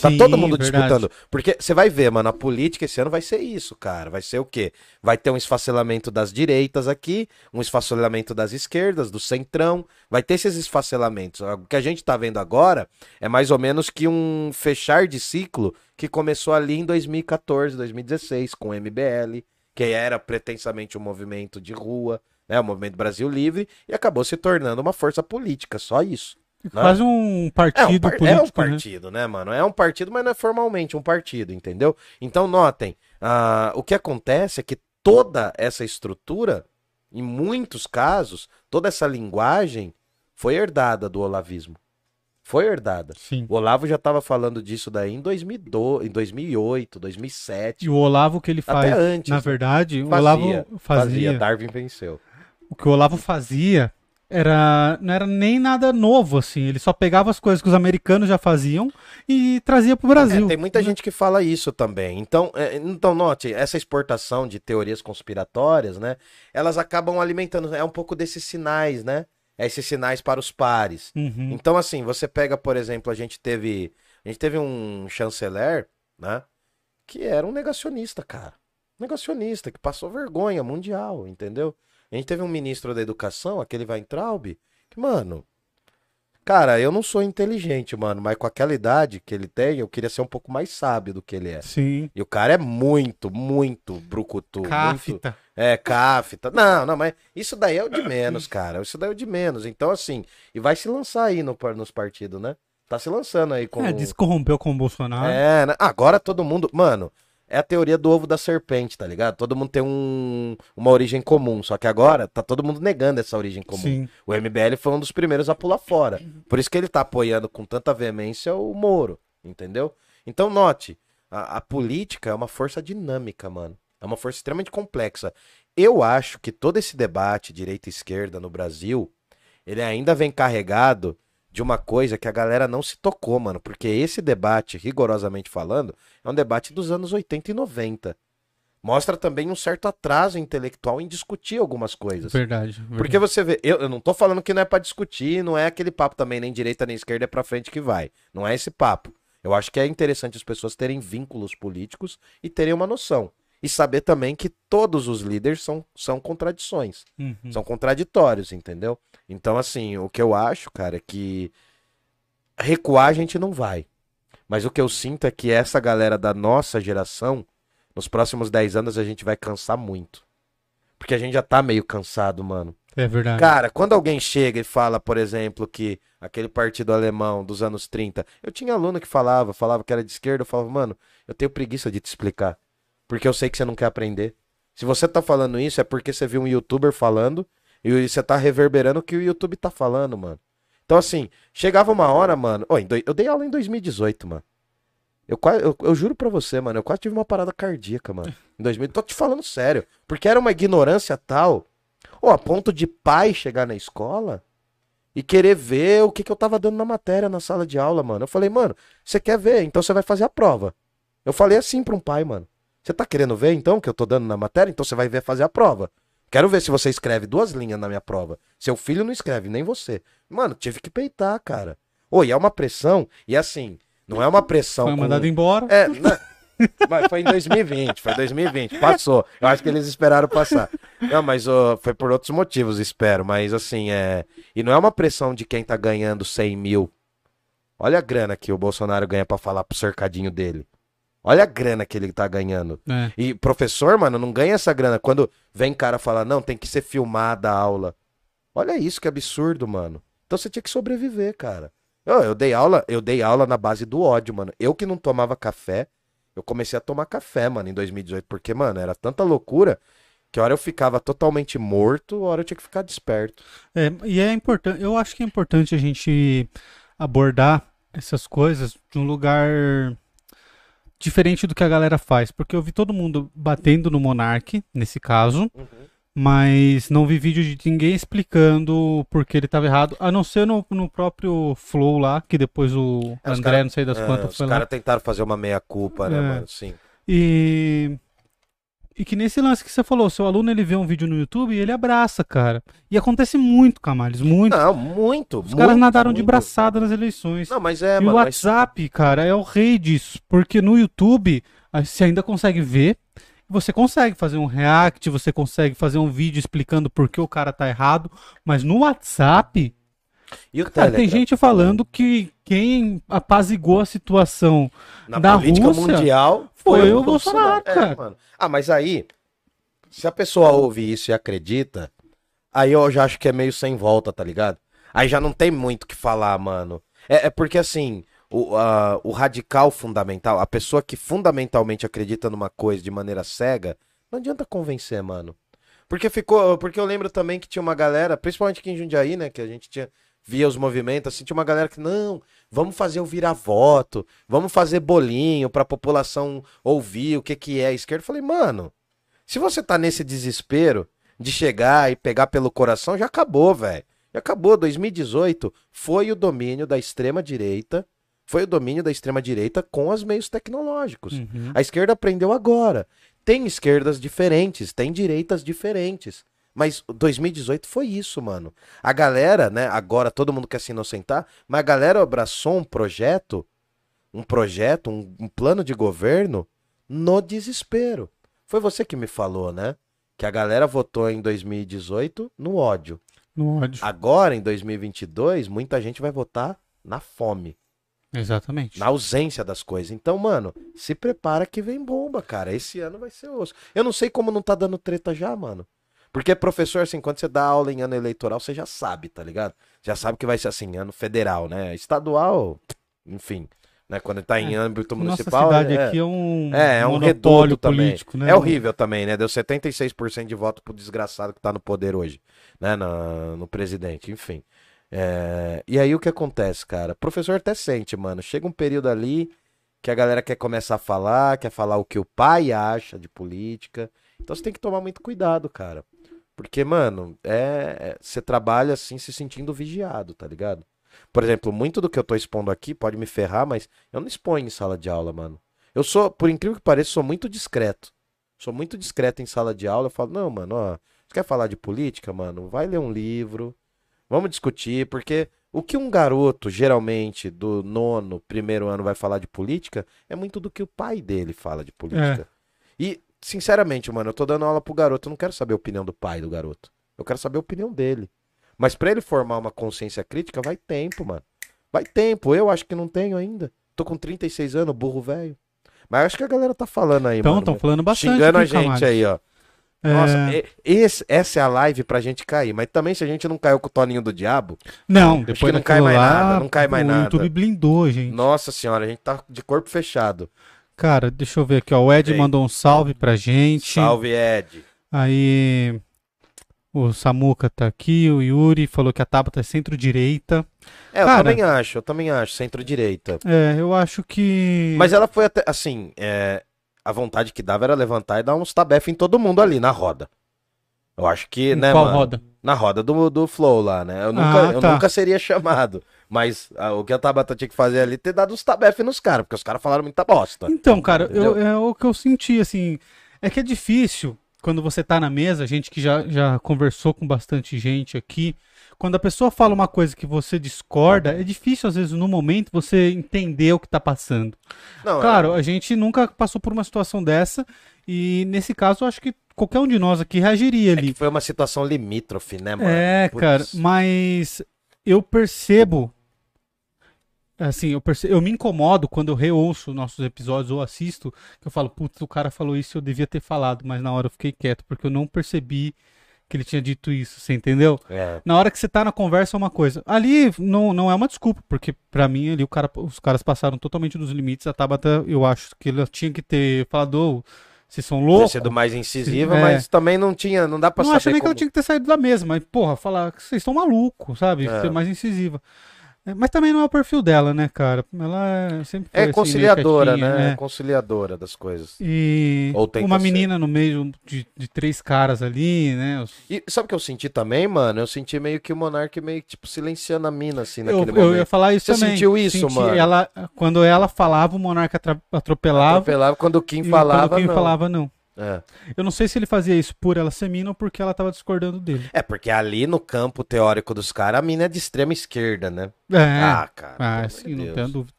Tá Sim, todo mundo verdade. disputando. Porque você vai ver, mano, a política esse ano vai ser isso, cara. Vai ser o quê? Vai ter um esfacelamento das direitas aqui, um esfacelamento das esquerdas, do centrão. Vai ter esses esfacelamentos. O que a gente tá vendo agora é mais ou menos que um fechar de ciclo que começou ali em 2014, 2016, com o MBL, que era pretensamente um movimento de rua, né? O movimento Brasil Livre, e acabou se tornando uma força política, só isso. Quase um É um, partido par- é um político, né? partido, né? mano? É um partido, mas não é formalmente um partido, entendeu? Então, notem, ah, o que acontece é que toda essa estrutura, em muitos casos, toda essa linguagem foi herdada do olavismo. Foi herdada. Sim. O Olavo já estava falando disso daí em, 2002, em 2008, 2007. E o Olavo que ele faz, Até antes. na verdade, o Fazia, Olavo fazia, Darwin venceu. o que o Olavo fazia era não era nem nada novo assim, ele só pegava as coisas que os americanos já faziam e trazia pro Brasil. É, tem muita gente que fala isso também. Então, é, então, note, essa exportação de teorias conspiratórias, né? Elas acabam alimentando, é um pouco desses sinais, né? É esses sinais para os pares. Uhum. Então, assim, você pega, por exemplo, a gente teve. A gente teve um chanceler, né? Que era um negacionista, cara. Negacionista, que passou vergonha mundial, entendeu? A gente teve um ministro da educação, aquele Weintraub, que, mano. Cara, eu não sou inteligente, mano, mas com aquela idade que ele tem, eu queria ser um pouco mais sábio do que ele é. Sim. E o cara é muito, muito brucutu. Muito, Cáfita. é, cáfita. Não, não, mas isso daí é o de menos, cara. Isso daí é o de menos. Então, assim, e vai se lançar aí no, nos partidos, né? Tá se lançando aí com. É, disse que corrompeu com o Bolsonaro. É, né? agora todo mundo. Mano, é a teoria do ovo da serpente, tá ligado? Todo mundo tem um, uma origem comum. Só que agora tá todo mundo negando essa origem comum. Sim. O MBL foi um dos primeiros a pular fora. Por isso que ele tá apoiando com tanta veemência o Moro, entendeu? Então, note, a, a política é uma força dinâmica, mano. É uma força extremamente complexa. Eu acho que todo esse debate direita e esquerda no Brasil, ele ainda vem carregado de uma coisa que a galera não se tocou, mano. Porque esse debate, rigorosamente falando, é um debate dos anos 80 e 90. Mostra também um certo atraso intelectual em discutir algumas coisas. Verdade. verdade. Porque você vê, eu, eu não tô falando que não é pra discutir, não é aquele papo também, nem direita nem esquerda é pra frente que vai. Não é esse papo. Eu acho que é interessante as pessoas terem vínculos políticos e terem uma noção. E saber também que todos os líderes são, são contradições. Uhum. São contraditórios, entendeu? Então, assim, o que eu acho, cara, é que recuar a gente não vai. Mas o que eu sinto é que essa galera da nossa geração, nos próximos 10 anos, a gente vai cansar muito. Porque a gente já tá meio cansado, mano. É verdade. Cara, quando alguém chega e fala, por exemplo, que aquele partido alemão dos anos 30, eu tinha aluno que falava, falava que era de esquerda, eu falava, mano, eu tenho preguiça de te explicar. Porque eu sei que você não quer aprender. Se você tá falando isso, é porque você viu um youtuber falando e você tá reverberando o que o YouTube tá falando, mano. Então, assim, chegava uma hora, mano. Doi- eu dei aula em 2018, mano. Eu, eu, eu juro pra você, mano, eu quase tive uma parada cardíaca, mano. Em 2000, tô te falando sério. Porque era uma ignorância tal, ou a ponto de pai chegar na escola e querer ver o que, que eu tava dando na matéria na sala de aula, mano. Eu falei, mano, você quer ver? Então você vai fazer a prova. Eu falei assim pra um pai, mano. Você tá querendo ver então que eu tô dando na matéria? Então você vai ver fazer a prova. Quero ver se você escreve duas linhas na minha prova. Seu filho não escreve, nem você. Mano, tive que peitar, cara. E é uma pressão, e assim, não é uma pressão. Foi com- mandado embora. é, não, mas foi em 2020, foi 2020, passou. Eu acho que eles esperaram passar. Não, mas ó, foi por outros motivos, espero. Mas assim, é. E não é uma pressão de quem tá ganhando 100 mil. Olha a grana que o Bolsonaro ganha pra falar pro cercadinho dele. Olha a grana que ele tá ganhando. É. E professor, mano, não ganha essa grana. Quando vem cara falar, não, tem que ser filmada a aula. Olha isso, que absurdo, mano. Então você tinha que sobreviver, cara. Eu, eu dei aula, eu dei aula na base do ódio, mano. Eu que não tomava café, eu comecei a tomar café, mano, em 2018, porque, mano, era tanta loucura que a hora eu ficava totalmente morto, a hora eu tinha que ficar desperto. É, e é importante, eu acho que é importante a gente abordar essas coisas de um lugar diferente do que a galera faz, porque eu vi todo mundo batendo no Monark, nesse caso, mas não vi vídeo de ninguém explicando por que ele estava errado, a não ser no, no próprio Flow lá, que depois o É, André, cara- não sei das É, quantas, os caras tentaram fazer uma meia-culpa, né, É. mano? Sim. E E que nesse lance que você falou, seu aluno ele vê um vídeo no YouTube e ele abraça, cara. E acontece muito, Camales, muito. Não, muito. Os caras nadaram de braçada nas eleições. Não, mas é, e mano. o mas- WhatsApp, cara, é o rei disso. Porque no YouTube, você ainda consegue ver. Você consegue fazer um react, você consegue fazer um vídeo explicando por que o cara tá errado. Mas no WhatsApp, E o cara, tem Telegram? gente falando que quem apazigou a situação Na da política Rússia mundial foi o Bolsonaro, É, cara. mano. Ah, mas aí, se a pessoa ouve isso e acredita, aí eu já acho que é meio sem volta, tá ligado? Aí já não tem muito o que falar, mano. É, é porque assim, o, a- o radical fundamental, a pessoa que fundamentalmente acredita numa coisa de maneira cega, não adianta convencer, mano. Porque ficou. Porque eu lembro também que tinha uma galera, principalmente aqui em Jundiaí, né? Que a gente tinha. Via os movimentos, assim, tinha uma galera que, não, vamos fazer o vira-voto, vamos fazer bolinho pra população ouvir o que que é a esquerda. Eu falei, mano, se você tá nesse desespero de chegar e pegar pelo coração, já acabou, velho. Já acabou. 2018 foi o domínio da extrema-direita, foi o domínio da extrema-direita com os meios tecnológicos. Uhum. A esquerda aprendeu agora. Tem esquerdas diferentes, tem direitas diferentes. Mas 2018 foi isso, mano. A galera, né? Agora todo mundo quer se inocentar, mas a galera abraçou um projeto, um projeto, um, um plano de governo no desespero. Foi você que me falou, né? Que a galera votou em 2018 no ódio. no ódio. Agora, em 2022, muita gente vai votar na fome, Exatamente. na ausência das coisas. Então, mano, se prepara que vem bomba, cara. Esse ano vai ser osso. Eu não sei como não tá dando treta já, mano. Porque professor, assim, quando você dá aula em ano eleitoral, você já sabe, tá ligado? Já sabe que vai ser assim, ano federal, né? Estadual, enfim, né? Quando tá em âmbito Nossa municipal. cidade é, aqui é um, é, é um reduto também. né? É horrível também, né? Deu 76% de voto pro desgraçado que tá no poder hoje, né? Na- no presidente, enfim. É, E aí o que acontece, cara? O professor até sente, mano. Chega um período ali que a galera quer começar a falar, quer falar o que o pai acha de política. Então você tem que tomar muito cuidado, cara. Porque, mano, é... é- você trabalha assim se sentindo vigiado, tá ligado? Por exemplo, muito do que eu tô expondo aqui pode me ferrar, mas eu não exponho em sala de aula, mano. Eu sou, por incrível que pareça, sou muito discreto. Sou muito discreto em sala de aula. Eu falo, não, mano, ó, você quer falar de política, mano? Vai ler um livro. Vamos discutir, porque o que um garoto, geralmente, do nono, primeiro ano, vai falar de política, é muito do que o pai dele fala de política. E, sinceramente, mano, eu tô dando aula pro garoto, eu não quero saber a opinião do pai do garoto. Eu quero saber a opinião dele. Mas pra ele formar uma consciência crítica, vai tempo, mano. Vai tempo. Eu acho que não tenho ainda. Tô com 36 anos, burro velho. Mas acho que a galera tá falando aí, Então, mano. estão falando bastante. Xingando a gente Camargo. aí, ó. É, Nossa, esse- essa é a live pra gente cair. Mas também, se a gente não caiu com o Toninho do Diabo, Não, depois não cai mais lá, nada, não cai mais o nada. YouTube blindou, gente. nossa senhora, a gente tá de corpo fechado. Cara, deixa eu ver aqui, ó. O Ed Vem. mandou um salve pra gente. Salve, Ed. Aí o Samuca tá aqui, o Yuri falou que a Tabata é centro-direita. É, eu Cara. também acho, eu também acho, centro-direita. É, eu acho que. Mas ela foi até, assim, é, a vontade que dava era levantar e dar uns tabef em todo mundo ali na roda. Eu acho que, Em né, qual mano? roda? Na roda do, do Flow lá, né? Eu nunca, Ah, eu tá. nunca seria chamado. Mas ah, o que a Tabata tinha que fazer ali é ter dado uns tabef nos caras, porque os caras falaram muita bosta. Então, cara, eu- é o que eu senti, assim. É que é difícil quando você tá na mesa, gente que já, já conversou com bastante gente aqui. Quando a pessoa fala uma coisa que você discorda, é difícil, às vezes, no momento, você entender o que tá passando. Não, é- Claro, a gente nunca passou por uma situação dessa. E nesse caso, eu acho que qualquer um de nós aqui reagiria é ali. que foi uma situação limítrofe, né, mano? É, Putz. cara, mas eu percebo. Assim, eu, perce- eu me incomodo quando eu reouço nossos episódios ou assisto, que eu falo, putz, o cara falou isso, eu devia ter falado, mas na hora eu fiquei quieto, porque eu não percebi que ele tinha dito isso, você entendeu? É. Na hora que você tá na conversa é uma coisa. Ali não, não é uma desculpa, porque pra mim ali o cara, os caras passaram totalmente dos limites. A Tabata, eu acho que ela tinha que ter falado, vocês são Ter loucos. sido mais incisiva, É. mas também não tinha, não dá pra Não saber acho nem que como... ela tinha que ter saído da mesa, mas, porra, falar que vocês estão malucos, sabe? É. Ser mais incisiva. É, mas também não é o perfil dela, né, cara? Ela é- sempre foi É assim, conciliadora, quietinha, né? é. Conciliadora das coisas. E Ou uma ser. menina no meio de, de três caras ali, né? Os- E sabe o que eu senti também, mano? Eu senti meio que o Monark meio que, tipo, silenciando a mina, assim, Eu, naquele eu momento. ia falar isso Você também. sentiu isso, Senti mano? Ela, quando ela falava, o monarca atropelava. Atropelava quando o Kim falava, quando quem não. falava, não. É. Eu não sei se ele fazia isso por ela ser mina ou porque ela tava discordando dele. É, porque ali no campo teórico dos caras, a mina é de extrema esquerda, né? É. Ah, cara. Ah, sim, não tenho dúvida.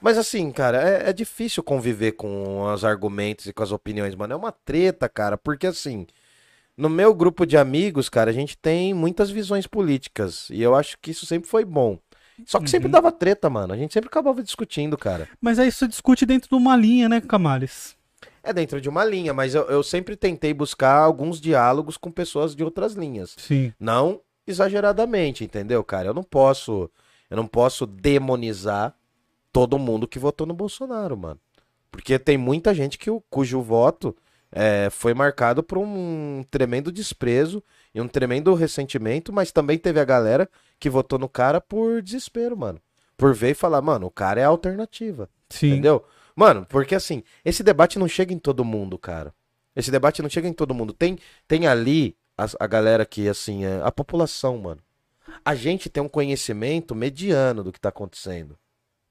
Mas assim, cara, é, é difícil conviver com os argumentos e com as opiniões, mano. É uma treta, cara, porque assim, no meu grupo de amigos, cara, a gente tem muitas visões políticas. E eu acho que isso sempre foi bom. Só que sempre Uhum. dava treta, mano. A gente sempre acabava discutindo, cara. Mas aí você discute dentro de uma linha, né, Camales? É dentro de uma linha, mas eu, eu sempre tentei buscar alguns diálogos com pessoas de outras linhas. Sim. Não exageradamente, entendeu, cara? Eu não posso, eu não posso demonizar todo mundo que votou no Bolsonaro, mano. Porque tem muita gente que o, cujo voto é, foi marcado por um tremendo desprezo e um tremendo ressentimento, mas também teve a galera que votou no cara por desespero, mano. Por ver e falar, mano, o cara é a alternativa. Sim. Entendeu? Mano, porque assim, esse debate não chega em todo mundo, cara. Esse debate não chega em todo mundo. Tem, tem ali a, a galera que, assim, é a população, mano. A gente tem um conhecimento mediano do que tá acontecendo.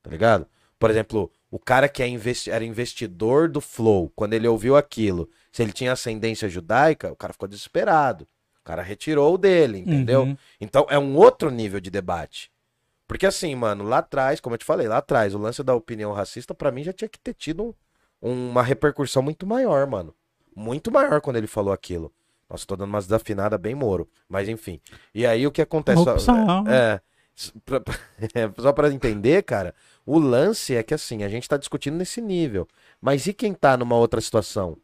Tá ligado? Por exemplo, o cara que é investi- era investidor do Flow, quando ele ouviu aquilo, se ele tinha ascendência judaica, o cara ficou desesperado. O cara retirou o dele, entendeu? Uhum. Então é um outro nível de debate. Porque assim, mano, lá atrás, como eu te falei, lá atrás, o lance da opinião racista, pra mim, já tinha que ter tido um- uma repercussão muito maior, mano. Muito maior quando ele falou aquilo. Nossa, tô dando umas desafinadas bem moro. Mas enfim. E aí o que acontece? Opção. É. s- pra- é, Só pra entender, cara, o lance é que assim, a gente tá discutindo nesse nível. Mas e quem tá numa outra situação?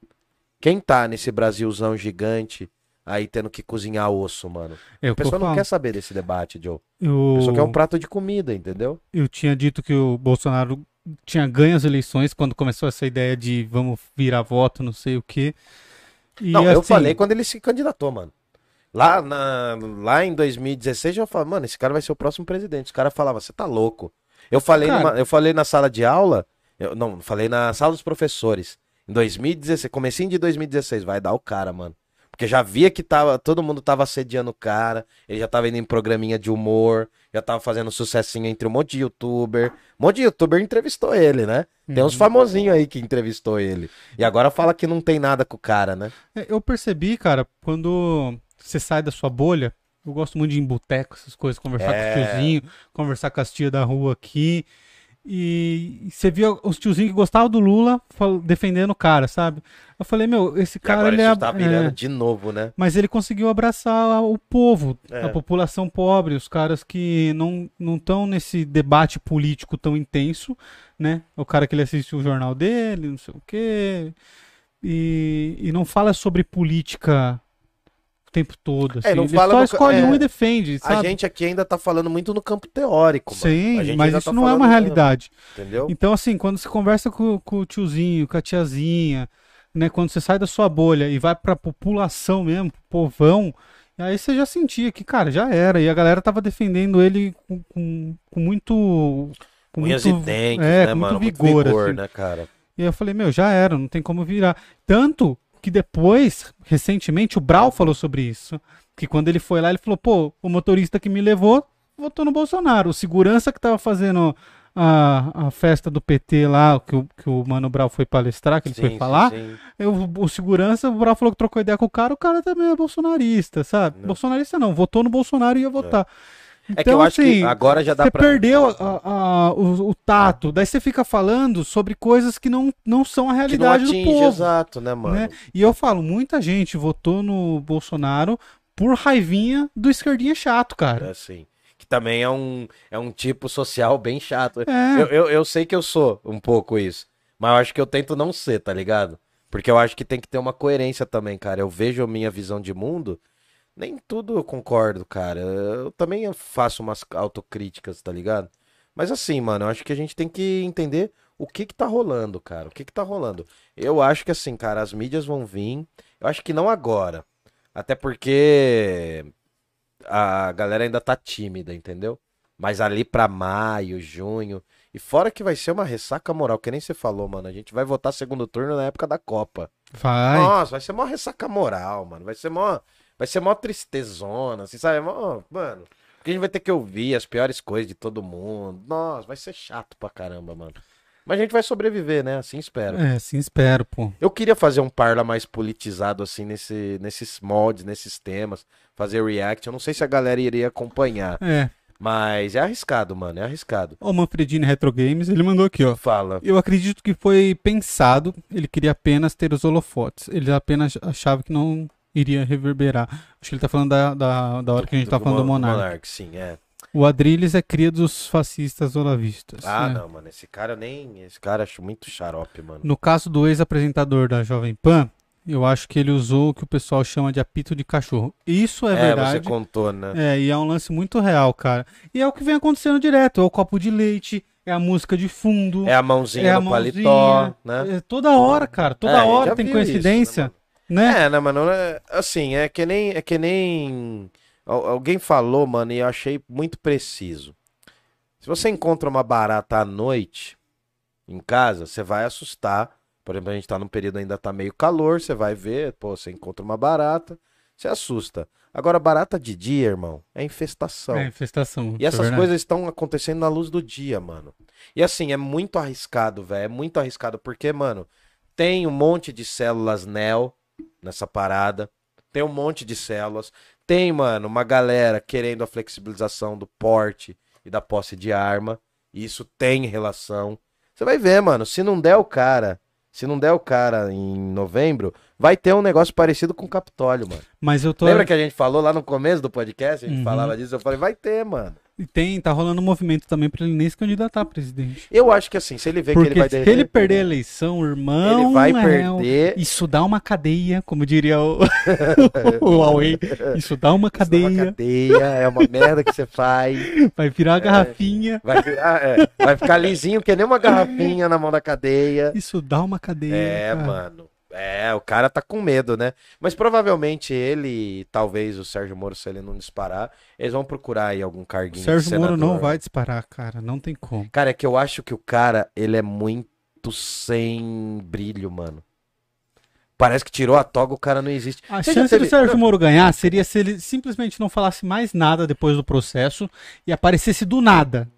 Quem tá nesse Brasilzão gigante aí tendo que cozinhar osso, mano? É o A que eu pessoa não quer saber desse debate, Joe. A Eu, pessoa quer um prato de comida, entendeu? eu tinha dito que o Bolsonaro tinha ganho as eleições quando começou essa ideia de vamos virar voto, não sei o quê. E, não, eu assim, falei quando ele se candidatou, mano. Lá, na, lá em 2016 eu falei, mano, esse cara vai ser o próximo presidente. Os caras falavam, você tá louco. Eu falei, Cara- numa- eu falei na sala de aula, eu, não, falei na sala dos professores. Em 2016, comecinho de 2016, vai dar o cara, mano. Porque já via que tava, todo mundo tava assediando o cara, ele já tava indo em programinha de humor, já tava fazendo sucessinho entre um monte de youtuber. Um monte de youtuber entrevistou ele, né? Tem uns Uhum. famosinhos aí que entrevistou ele. E agora fala que não tem nada com o cara, né? É, Eu percebi, cara, quando você sai da sua bolha, eu gosto muito de ir em boteco, essas coisas, conversar É. com os tiozinhos, conversar com as tias da rua aqui. E você via os tiozinhos que gostavam do Lula defendendo o cara, sabe? Eu falei, meu, esse cara agora ele é, tá virando é, de novo, né? Mas ele conseguiu abraçar o povo, É. a população pobre, os caras que não não estão nesse debate político tão intenso, né? O cara que ele assiste o jornal dele, não sei o quê, e, e não fala sobre política o tempo todo. Assim. É, não ele fala só no- escolhe é, um e defende, A sabe? gente aqui ainda tá falando muito no campo teórico, mano. A Sim, mas isso tá não é uma realidade. Entendeu? Então, assim, quando você conversa com, com o tiozinho, com a tiazinha, né? Quando você sai da sua bolha e vai pra população mesmo, pro povão, aí você já sentia que, cara, já era. E a galera tava defendendo ele com, com, com muito. Com Unhas muito, e dentes, é, né, mano? muito Muito vigor, vigor, assim. né, cara? E eu falei, meu, já era, não tem como virar. Tanto que depois, recentemente, o Brau falou sobre isso. Que quando ele foi lá, ele falou, pô, o motorista que me levou votou no Bolsonaro. O segurança que tava fazendo a, a festa do PT lá, que o, que o Mano Brau foi palestrar, que ele Sim, foi sim, falar, sim. eu- o segurança, o Brau falou que trocou ideia com o cara, o cara também é bolsonarista, sabe? Não. Bolsonarista não, votou no Bolsonaro e ia votar. É que eu acho que assim, agora já dá você pra. perdeu a- a- o, o tato, daí você fica falando sobre coisas que não, não são a que realidade do atinge, povo. exato, né, mano? né? E eu falo, muita gente votou no Bolsonaro por raivinha do esquerdinha chato, cara. É assim. Que também é um, é um tipo social bem chato. É, Eu, eu, eu sei que eu sou um pouco isso. Mas eu acho que eu tento não ser, tá ligado? Porque eu acho que tem que ter uma coerência também, cara. Eu vejo a minha visão de mundo. Nem tudo eu concordo, cara. Eu também faço umas autocríticas, tá ligado? Mas assim, mano, eu acho que a gente tem que entender o que que tá rolando, cara. O que que tá rolando. Eu acho que assim, cara, as mídias vão vir. Eu acho que não agora. Até porque a galera ainda tá tímida, entendeu? Mas ali pra maio, junho. E fora que vai ser uma ressaca moral, que nem você falou, mano. A gente vai votar segundo turno na época da Copa. vai. Nossa, vai ser mó ressaca moral, mano. Vai ser mó. Vai ser mó tristezona, assim, sabe? Mó, mano. Porque a gente vai ter que ouvir as piores coisas de todo mundo. Nossa, vai ser chato pra caramba, mano. Mas a gente vai sobreviver, né? Assim espero. É, sim, espero, pô. Eu queria fazer um parla mais politizado, assim, nesse, nesses moldes, nesses temas. Fazer react. Eu não sei se a galera iria acompanhar. É. Mas é arriscado, mano. É arriscado. O Manfredini Retro Games, ele mandou aqui, ó. Fala. Eu acredito que foi pensado, ele queria apenas ter os holofotes. Ele apenas achava que não iria reverberar. Acho que ele tá falando da, da, da hora que a gente tá falando do Mon- Monark. sim, é. O Adrilles é cria dos fascistas olavistas. Ah, né? não, mano. Esse cara eu nem. Esse cara eu acho muito xarope, mano. No caso do ex-apresentador da Jovem Pan, eu acho que ele usou o que o pessoal chama de apito de cachorro. Isso é, É, verdade. você contou, né? É, e é um lance muito real, cara. E é o que vem acontecendo direto. É o copo de leite, é a música de fundo. É a mãozinha é a no mãozinha, paletó, né? é toda hora, cara. Toda É, hora tem viu isso, coincidência, né, né? É, né, mano? é- Assim, é que nem. É que nem. al- Alguém falou, mano, e eu achei muito preciso. Se você encontra uma barata à noite em casa, você vai assustar. Por exemplo, a gente tá num período ainda tá meio calor, você vai ver, pô, você encontra uma barata, você assusta. Agora, barata de dia, irmão, é infestação. É, infestação. E é essas coisas estão acontecendo na luz do dia, mano. E assim, é muito arriscado, velho. É muito arriscado, porque, mano, tem um monte de células NEL nessa parada. Tem um monte de células. Tem, mano, uma galera querendo a flexibilização do porte e da posse de arma. E isso tem relação. Você vai ver, mano. Se não der o cara. Se não der o cara em novembro, vai ter um negócio parecido com o Capitólio, mano. Mas eu tô. Lembra que a gente falou lá no começo do podcast? A gente Uhum. falava disso. Eu falei, vai ter, mano. E tem, tá rolando um movimento também pra ele nem se candidatar a presidente. Eu acho que assim, se ele vê que Porque ele vai se derreter, ele perder a eleição, irmão. ele vai é, perder. Isso dá uma cadeia, como diria o, o Huawei. Isso dá uma isso dá uma cadeia, cadeia, é uma merda que você faz. vai virar a garrafinha. Vai, virar- é, vai ficar lisinho que nem uma garrafinha na mão da cadeia. Isso dá uma cadeia. É, cara. mano. É, o cara tá com medo, né? Mas provavelmente ele, talvez o Sérgio Moro, se ele não disparar, eles vão procurar aí algum O carguinho de Sérgio Moro não vai disparar, cara. Não tem como. Cara, é que eu acho que o cara, ele é muito sem brilho, mano. Parece que tirou a toga, o cara não existe. A Você chance teve- do Sérgio Moro ganhar seria se ele simplesmente não falasse mais nada depois do processo e aparecesse do nada.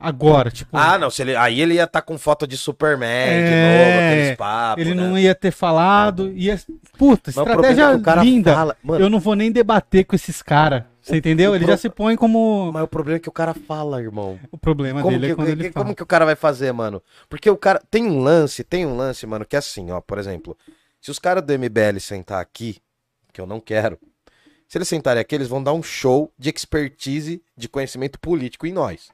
Agora, tipo. Ah, não, se ele, aí ele ia estar com foto de Superman, de É, novo, aqueles papos, ele né? não ia ter falado. Ia... Puta, Mas é estratégia cara linda. fala- Mano, Eu não vou nem debater com esses caras. Você entendeu? o Ele pro- já se põe como. Mas o problema é que o cara fala, irmão. O problema Como dele que, é quando que- ele como fala. que o cara vai fazer, mano? Porque o cara. Tem um lance, tem um lance, mano, que é assim, ó. Por exemplo, se os caras do MBL sentar aqui, que eu não quero, se eles sentarem aqui, eles vão dar um show de expertise de conhecimento político em nós.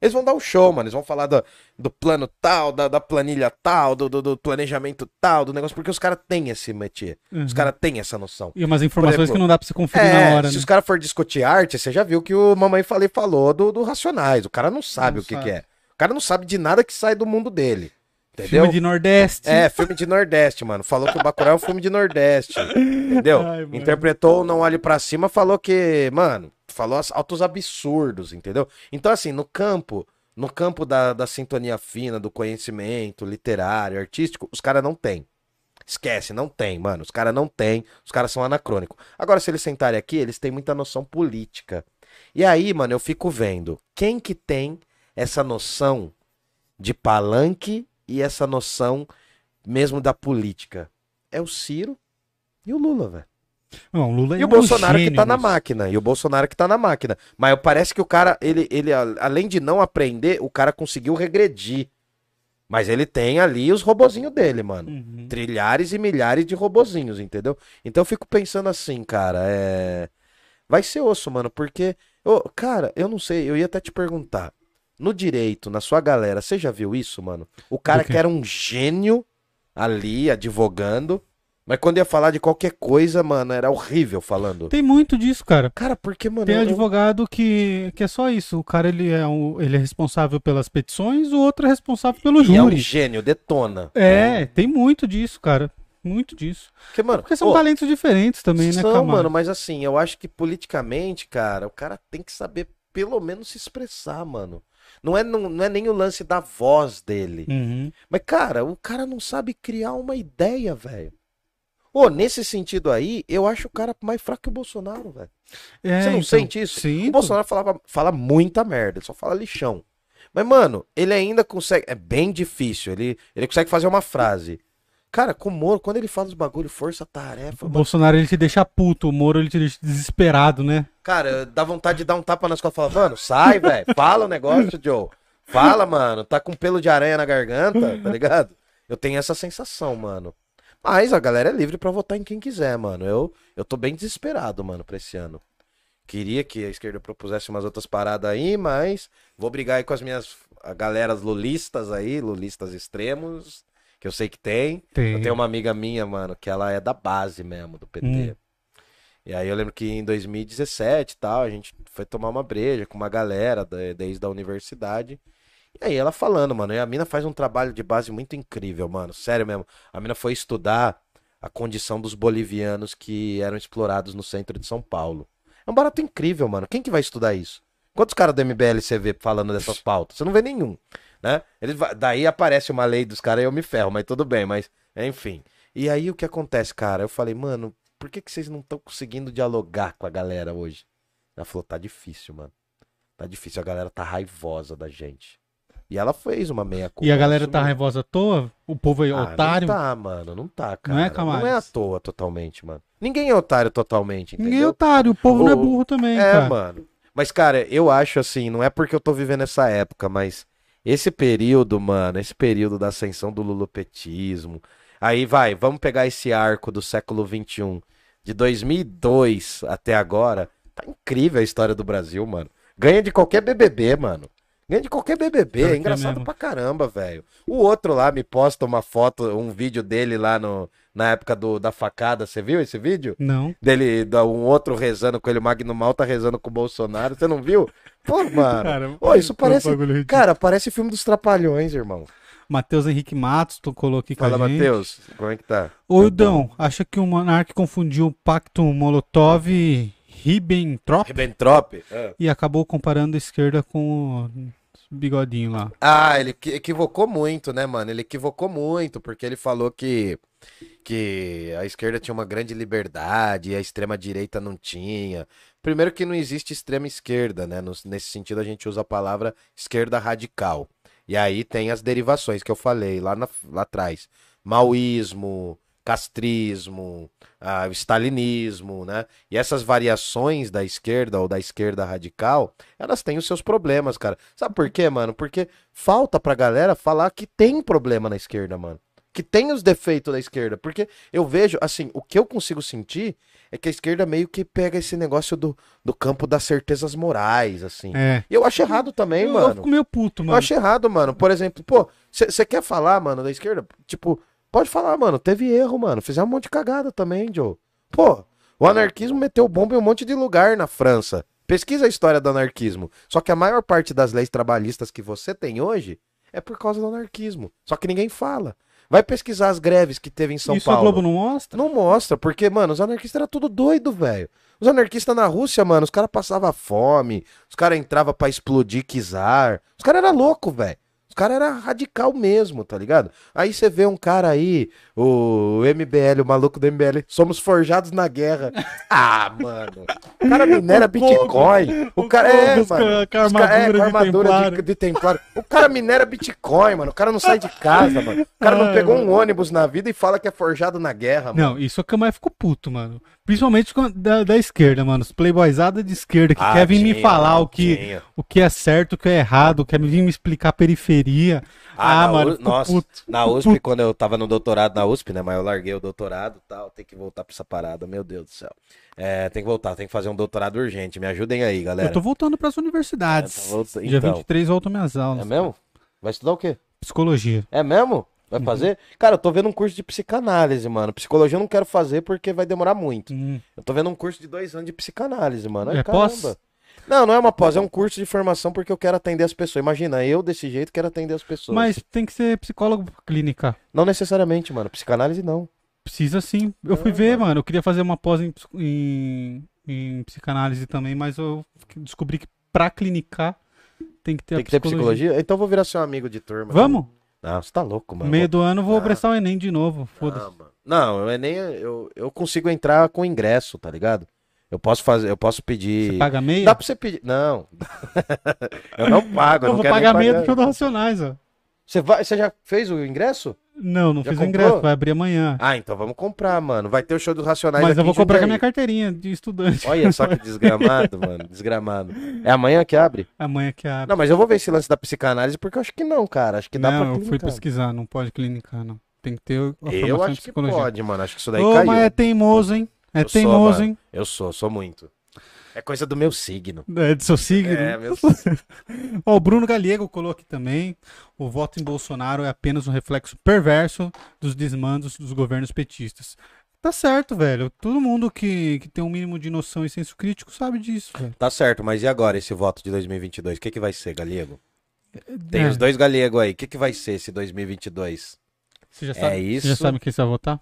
Eles vão dar um show, mano. Eles vão falar do, do plano tal, da, da planilha tal, do, do, do planejamento tal, do negócio, porque os caras têm esse métier. Os Uhum. caras têm essa noção. E umas informações exemplo, que não dá pra você conferir É, na hora, se né? os caras for discutir arte, você já viu que o Mamãe Falei falou do, do Racionais. O cara não sabe Não o que, sabe. que é. O cara não sabe de nada que sai do mundo dele. Entendeu? Filme de Nordeste. É, filme de Nordeste, mano. Falou que o Bacurau é um filme de Nordeste. Entendeu? Ai. Interpretou o Não Olhe Pra Cima, falou que, mano, falou altos absurdos, entendeu? Então, assim, no campo, no campo da, da sintonia fina, do conhecimento literário, artístico, os caras não têm. Esquece, não tem, mano. Os caras não têm, os caras são anacrônicos. Agora, se eles sentarem aqui, eles têm muita noção política. E aí, mano, eu fico vendo quem que tem essa noção de palanque e essa noção mesmo da política. É o Ciro e o Lula, velho. Não, Lula é E o um Bolsonaro que gênio, tá na máquina. E o Bolsonaro que tá na máquina. Mas parece que o cara, ele, ele, além de não aprender, o cara conseguiu regredir. Mas ele tem ali os robozinhos dele, mano. Uhum. Trilhares e milhares de robozinhos, entendeu? Então eu fico pensando assim, cara, é. Vai ser osso, mano, porque. Ô, cara, eu não sei, eu ia até te perguntar. No direito, na sua galera, você já viu isso, mano? O cara que era um gênio ali, advogando, mas quando ia falar de qualquer coisa, mano, era horrível falando. Tem muito disso, cara. Cara, porque, mano. Tem eu- advogado que, que é só isso. O cara ele é, um, ele é responsável pelas petições, o outro é responsável pelo E é um júri. gênio, detona. É, tem muito disso, cara. Muito disso. Porque, mano. Porque são ô, talentos diferentes também, né, São, mano, mas assim, eu acho que politicamente, cara, o cara tem que saber pelo menos se expressar, mano. Não é, não, não é nem o lance da voz dele. Uhum. Mas, cara, o cara não sabe criar uma ideia, velho. Ô, nesse sentido aí, eu acho o cara mais fraco que o Bolsonaro, velho. É, Você não então, sente isso? O Bolsonaro falava, fala muita merda, ele só fala lixão. Mas, mano, ele ainda consegue. É bem difícil. Ele, ele consegue fazer uma frase. Cara, com o Moro, quando ele fala os bagulho, força, tarefa. O mano, Bolsonaro ele te deixa puto, o Moro ele te deixa desesperado, né? Cara, dá vontade de dar um tapa nas costas e falar, mano, sai, velho. Fala o negócio, Joe. Fala, mano. Tá com pelo de aranha na garganta, tá ligado? Eu tenho essa sensação, mano. Mas a galera é livre pra votar em quem quiser, mano. Eu, eu tô bem desesperado, mano, pra esse ano. Queria que a esquerda propusesse umas outras paradas aí, mas vou brigar aí com as minhas galeras lulistas aí, lulistas extremos, que eu sei que tem. Tem. Eu tenho uma amiga minha, mano, que ela é da base mesmo, do PT. Hum. E aí eu lembro que em 2017 e tal, a gente foi tomar uma breja com uma galera da- desde a universidade. E aí ela falando, mano, e a mina faz um trabalho de base muito incrível, mano. Sério mesmo. A mina foi estudar a condição dos bolivianos que eram explorados no centro de São Paulo. É um barato incrível, mano. Quem que vai estudar isso? Quantos caras do MBL você vê falando dessas pautas? Você não vê nenhum, né? Eles daí aparece uma lei dos caras e eu me ferro, mas tudo bem, mas enfim. E aí o que acontece, cara? Eu falei, mano, por que, que vocês não estão conseguindo dialogar com a galera hoje? Ela falou, tá difícil, mano. Tá difícil, a galera tá raivosa da gente. E ela fez uma meia culpa. E a galera tá raivosa à toa? O povo é Ah, otário? Não tá, mano, não tá, cara. Não é, Não é Camales? à toa totalmente, mano. Ninguém é otário totalmente, entendeu? Ninguém é otário, o povo não é burro também, É, cara. mano. Mas, cara, eu acho assim, não é porque eu tô vivendo essa época, mas esse período, mano, esse período da ascensão do lulopetismo. Aí vai, vamos pegar esse arco do século XXI, de 2002 até agora. Tá incrível a história do Brasil, mano. Ganha de qualquer BBB, mano. Ganha de qualquer BBB. É é engraçado mesmo. pra caramba, velho. O outro lá me posta uma foto, um vídeo dele lá no, na época do, da facada. Você viu esse vídeo? Não. dele, um outro rezando com ele, o Magno Mal tá rezando com o Bolsonaro, você não viu? Pô, mano. Cara, isso parece. Cara, parece filme dos Trapalhões, irmão. Matheus Henrique Matos, tu colocou aqui com Fala, a gente. Matheus, como é que tá? Ô, Ildão, acha que o Monark confundiu o Pacto Molotov-Ribbentrop Ribbentrop? e acabou comparando a esquerda com bigodinho lá? Ah, ele equi- equivocou muito, né, mano? Ele equivocou muito, porque ele falou que, que a esquerda tinha uma grande liberdade e a extrema-direita não tinha. Primeiro que não existe extrema esquerda, né? Nesse sentido, a gente usa a palavra esquerda radical. E aí tem as derivações que eu falei lá, na- lá atrás. Maoísmo, castrismo, ah, stalinismo, né? E essas variações da esquerda ou da esquerda radical, elas têm os seus problemas, cara. Sabe por quê, mano? Porque falta pra galera falar que tem problema na esquerda, mano. Que tem os defeitos da esquerda. Porque eu vejo, assim, o que eu consigo sentir é que a esquerda meio que pega esse negócio do, do campo das certezas morais, assim. É. E eu acho errado também, eu, eu mano. fico meio puto, Eu mano. acho errado, mano. Por exemplo, pô, você quer falar, mano, da esquerda? Tipo, pode falar, mano. Teve erro, mano. Fizeram um monte de cagada também, Joe. Pô, o anarquismo meteu bomba em um monte de lugar na França. Pesquisa a história do anarquismo. Só que a maior parte das leis trabalhistas que você tem hoje é por causa do anarquismo. Só que ninguém fala. Vai pesquisar as greves que teve em São Isso a Paulo. Globo não mostra? Não mostra, porque, mano, os anarquistas eram tudo doido, velho. Os anarquistas na Rússia, mano, os caras passavam fome, os caras entravam pra explodir czar. Os caras eram loucos, velho. Os caras eram radical mesmo, tá ligado? Aí você vê um cara aí, o MBL, o maluco do MBL, somos forjados na guerra. Ah, mano. O cara minera O Bitcoin. O o cara é, a- mano. com a cara- é, armadura com de a armadura templário. de, de templário. O cara minera Bitcoin, mano. O cara não sai de casa, mano. O cara não Ai, pegou um ônibus na vida e fala que é forjado na guerra, mano. Não, isso é que eu mais fico puto, mano. Principalmente da, da esquerda, mano. Os playboyzada de esquerda que Ah, quer vir me falar mano, o que, tinha. o que é certo, o que é errado, quer vir me explicar a periferia. Ah, na mano, U- nossa, puto. na USP, puto. quando eu tava no doutorado na USP, né? Mas eu larguei o doutorado e tal, tem que voltar pra essa parada, meu Deus do céu. É, tem que voltar, tem que fazer um doutorado urgente. Me ajudem aí, galera. Eu tô voltando pras universidades. É, tá volta- Dia então. 23 voltam minhas aulas. É mesmo? Vai estudar o quê? Psicologia. É mesmo? Uhum. Vai fazer? Cara, eu tô vendo um curso de psicanálise, mano. Psicologia eu não quero fazer porque vai demorar muito. Hum. Eu tô vendo um curso de dois anos de psicanálise, mano. Ai, É pós? Não, não é uma pós, é um curso de formação porque eu quero atender as pessoas. Imagina, eu desse jeito quero atender as pessoas. Mas tem que ser psicólogo clínica. Não necessariamente, mano. Psicanálise não. Precisa sim. Eu fui Ah, ver, mano. mano. Eu queria fazer uma pós em, em, em psicanálise também, mas eu descobri que pra clinicar tem que ter Tem que ter psicologia. psicologia? Então eu vou virar seu amigo de turma. Vamos? Não, você tá louco, mano. Meio do ano eu vou Ah. prestar o Enem de novo. Foda-se. Não, mano. Não, eu nem eu, eu consigo entrar com ingresso, tá ligado? Eu posso fazer, eu posso pedir. Você paga meia? Dá pra você pedir. Não. eu não pago, eu eu não vou quero pagar meia do pagar. show do Racionais, ó. Você, vai, você já fez o ingresso? Não, não Já fiz o comprou? ingresso, vai abrir amanhã. Ah, então vamos comprar, mano. Vai ter o show dos Racionais Mas aqui eu vou em comprar com a minha Jundiaí. carteirinha de estudante. Olha só que desgramado, mano. Desgramado. É amanhã que abre? Amanhã que abre. Não, mas eu vou ver esse lance da psicanálise porque eu acho que não, cara. Acho que dá não, pra eu fui clinicar. pesquisar, não pode clinicar, não. Tem que ter a Eu em acho que psicologia. pode, mano. Acho que isso daí Ô, caiu. mas é teimoso, hein? É Eu sou, teimoso, mano. hein? Eu sou, sou muito. É coisa do meu signo. É do seu signo. É, meu Ó, o Bruno Galego colocou aqui também. O voto em Bolsonaro é apenas um reflexo perverso dos desmandos dos governos petistas. Tá certo, velho. Todo mundo que, que tem um mínimo de noção e senso crítico sabe disso, velho. Tá certo, mas e agora esse voto de 2022? O que, que vai ser, Galego? Tem É, os dois galegos aí. O que, que vai ser esse 2022? Você já É sabe, isso. Você já sabe quem você vai votar?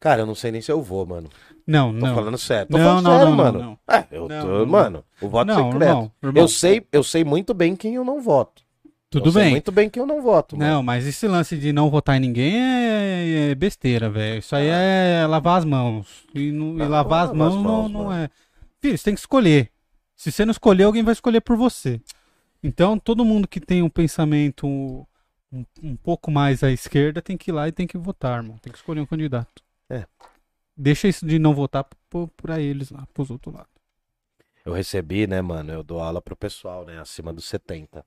Cara, eu não sei nem se eu vou, mano. Não, Tô não. falando sério. Tô Não, falando não, sério, não, não, mano. não. É, eu tô, mano, o voto não, secreto. irmão, irmão. Eu sei, eu sei muito bem quem eu não voto. Tudo eu sei bem. muito bem quem eu não voto, mano. Não, mas esse lance de não votar em ninguém é, é besteira, velho. Isso aí é lavar as mãos. E, não- e Ah, lavar as mãos, mãos, não mano. é. Filho, você tem que escolher. Se você não escolher, alguém vai escolher por você. Então, todo mundo que tem um pensamento um, um pouco mais à esquerda tem que ir lá e tem que votar, irmão. Tem que escolher um candidato. É. Deixa isso de não votar p- pra eles lá, pros outros lados. Eu recebi, né, mano? Eu dou aula pro pessoal, né? Acima dos 70.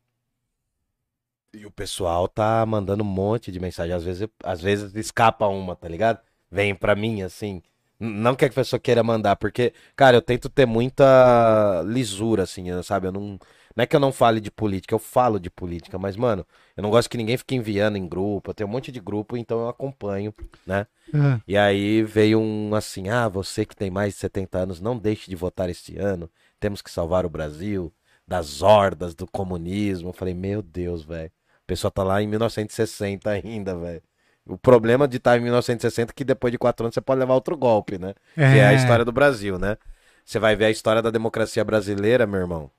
E o pessoal tá mandando um monte de mensagem. Às vezes, às vezes escapa uma, tá ligado? Vem pra mim, assim. Não que a pessoa queira mandar, porque, cara, eu tento ter muita lisura, assim, sabe? Eu não. Não é que eu não fale de política, eu falo de política, mas, mano, eu não gosto que ninguém fique enviando em grupo. Eu tenho um monte de grupo, então eu acompanho, né? É. E aí veio um assim: ah, você que tem mais de 70 anos, não deixe de votar este ano. Temos que salvar o Brasil das hordas do comunismo. Eu falei: meu Deus, velho. A pessoa tá lá em 1960 ainda, velho. O problema de estar em 1960 é que depois de quatro anos você pode levar outro golpe, né? Que é a história do Brasil, né? Você vai ver a história da democracia brasileira, meu irmão.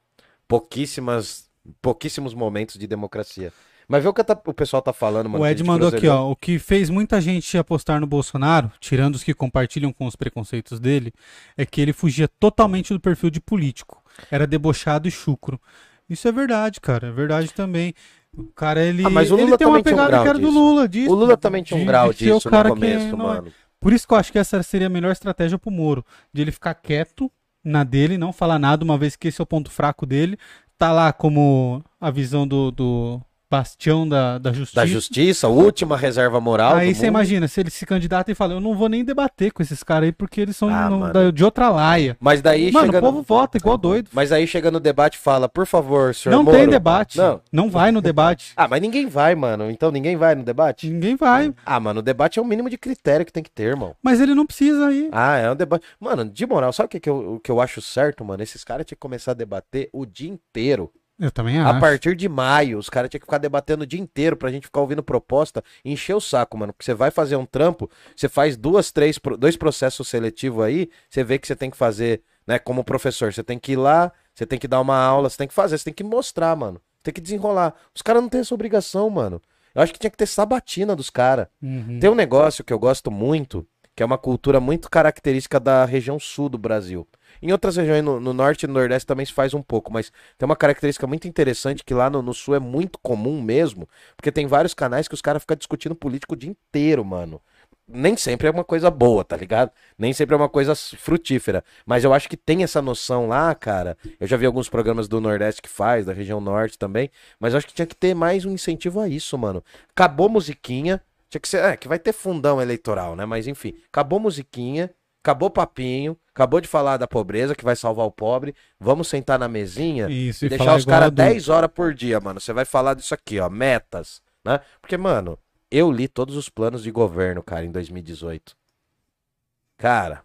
Pouquíssimas, pouquíssimos momentos de democracia. Mas vê o que tá- o pessoal tá falando, mano. O Ed mandou aqui, ó. O que fez muita gente apostar no Bolsonaro, tirando os que compartilham com os preconceitos dele, é que ele fugia totalmente do perfil de político. Era debochado e chucro. Isso é verdade, cara. É verdade também. O cara, ele, Ah, mas o ele Lula tem uma um pegada grau que era do disso. Lula. Disso, O Lula também tinha um de- grau de disso no começo, é- mano. Por isso que eu acho que essa seria a melhor estratégia pro Moro. De ele ficar quieto na dele, não falar nada, uma vez que esse é o ponto fraco dele. Tá lá como a visão do, do bastião da, da justiça. Da justiça, última reserva moral. Aí você imagina, se ele se candidata e fala, eu não vou nem debater com esses caras aí, porque eles são Ah, no- da- de outra laia. Mas daí Mano, chega o povo no... vota igual doido. Mas aí chega no debate e fala, por favor, senhor Não Moro. tem debate. Não. Não vai no debate. Ah, mas ninguém vai, mano. Então ninguém vai no debate? Ninguém vai. Ah, mano, o debate é o mínimo de critério que tem que ter, irmão. Mas ele não precisa ir. Ah, é um debate. Mano, de moral, sabe o que, que, eu, o que eu acho certo, mano? Esses caras tinham que começar a debater o dia inteiro. Eu também A acho. partir de maio, os caras tinham que ficar debatendo o dia inteiro pra gente ficar ouvindo proposta e encher o saco, mano. Porque você vai fazer um trampo, você faz duas, três, dois processos seletivos aí, você vê que você tem que fazer, né, como professor. Você tem que ir lá, você tem que dar uma aula, você tem que fazer, você tem que mostrar, mano. Tem que desenrolar. Os caras não têm essa obrigação, mano. Eu acho que tinha que ter sabatina dos caras. Uhum. Tem um negócio que eu gosto muito, que é uma cultura muito característica da região sul do Brasil. Em outras regiões, no, no norte e no nordeste também se faz um pouco, mas tem uma característica muito interessante que lá no, no sul é muito comum mesmo, porque tem vários canais que os caras ficam discutindo político o dia inteiro, mano. Nem sempre é uma coisa boa, tá ligado? Nem sempre é uma coisa frutífera. Mas eu acho que tem essa noção lá, cara. Eu já vi alguns programas do Nordeste que faz, da região norte também. Mas eu acho que tinha que ter mais um incentivo a isso, mano. Acabou musiquinha. Tinha que ser. É, que vai ter fundão eleitoral, né? Mas enfim, acabou musiquinha, acabou papinho, acabou de falar da pobreza que vai salvar o pobre. Vamos sentar na mesinha Isso, e e deixar os caras adulto. 10 horas por dia, mano. Você vai falar disso aqui, ó, metas, né? Porque, mano, eu li todos os planos de governo, cara, em 2018. Cara,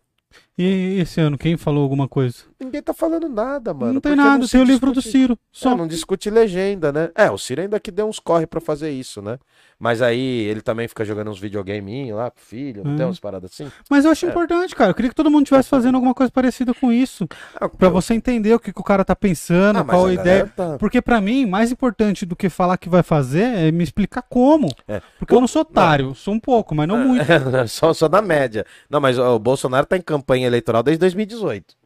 E esse ano, quem falou alguma coisa? ninguém tá falando nada, mano. não tem nada, se tem o livro do Ciro. Só. É, não discute legenda, né? É, o Ciro ainda que deu uns corre pra fazer isso, né? Mas aí ele também fica jogando uns videogaminhos lá com o filho, não Hum. tem umas paradas assim? Mas eu acho É. importante, cara. Eu queria que todo mundo estivesse fazendo alguma coisa parecida com isso. Ah, Pra você entender o que, que o cara tá pensando, Ah, qual a ideia. tá- Porque pra mim, mais importante do que falar que vai fazer é me explicar como. É. Porque eu não sou otário, sou um pouco, mas não muito. só, só na média. Não, mas ó, o Bolsonaro tá em campanha eleitoral desde 2018.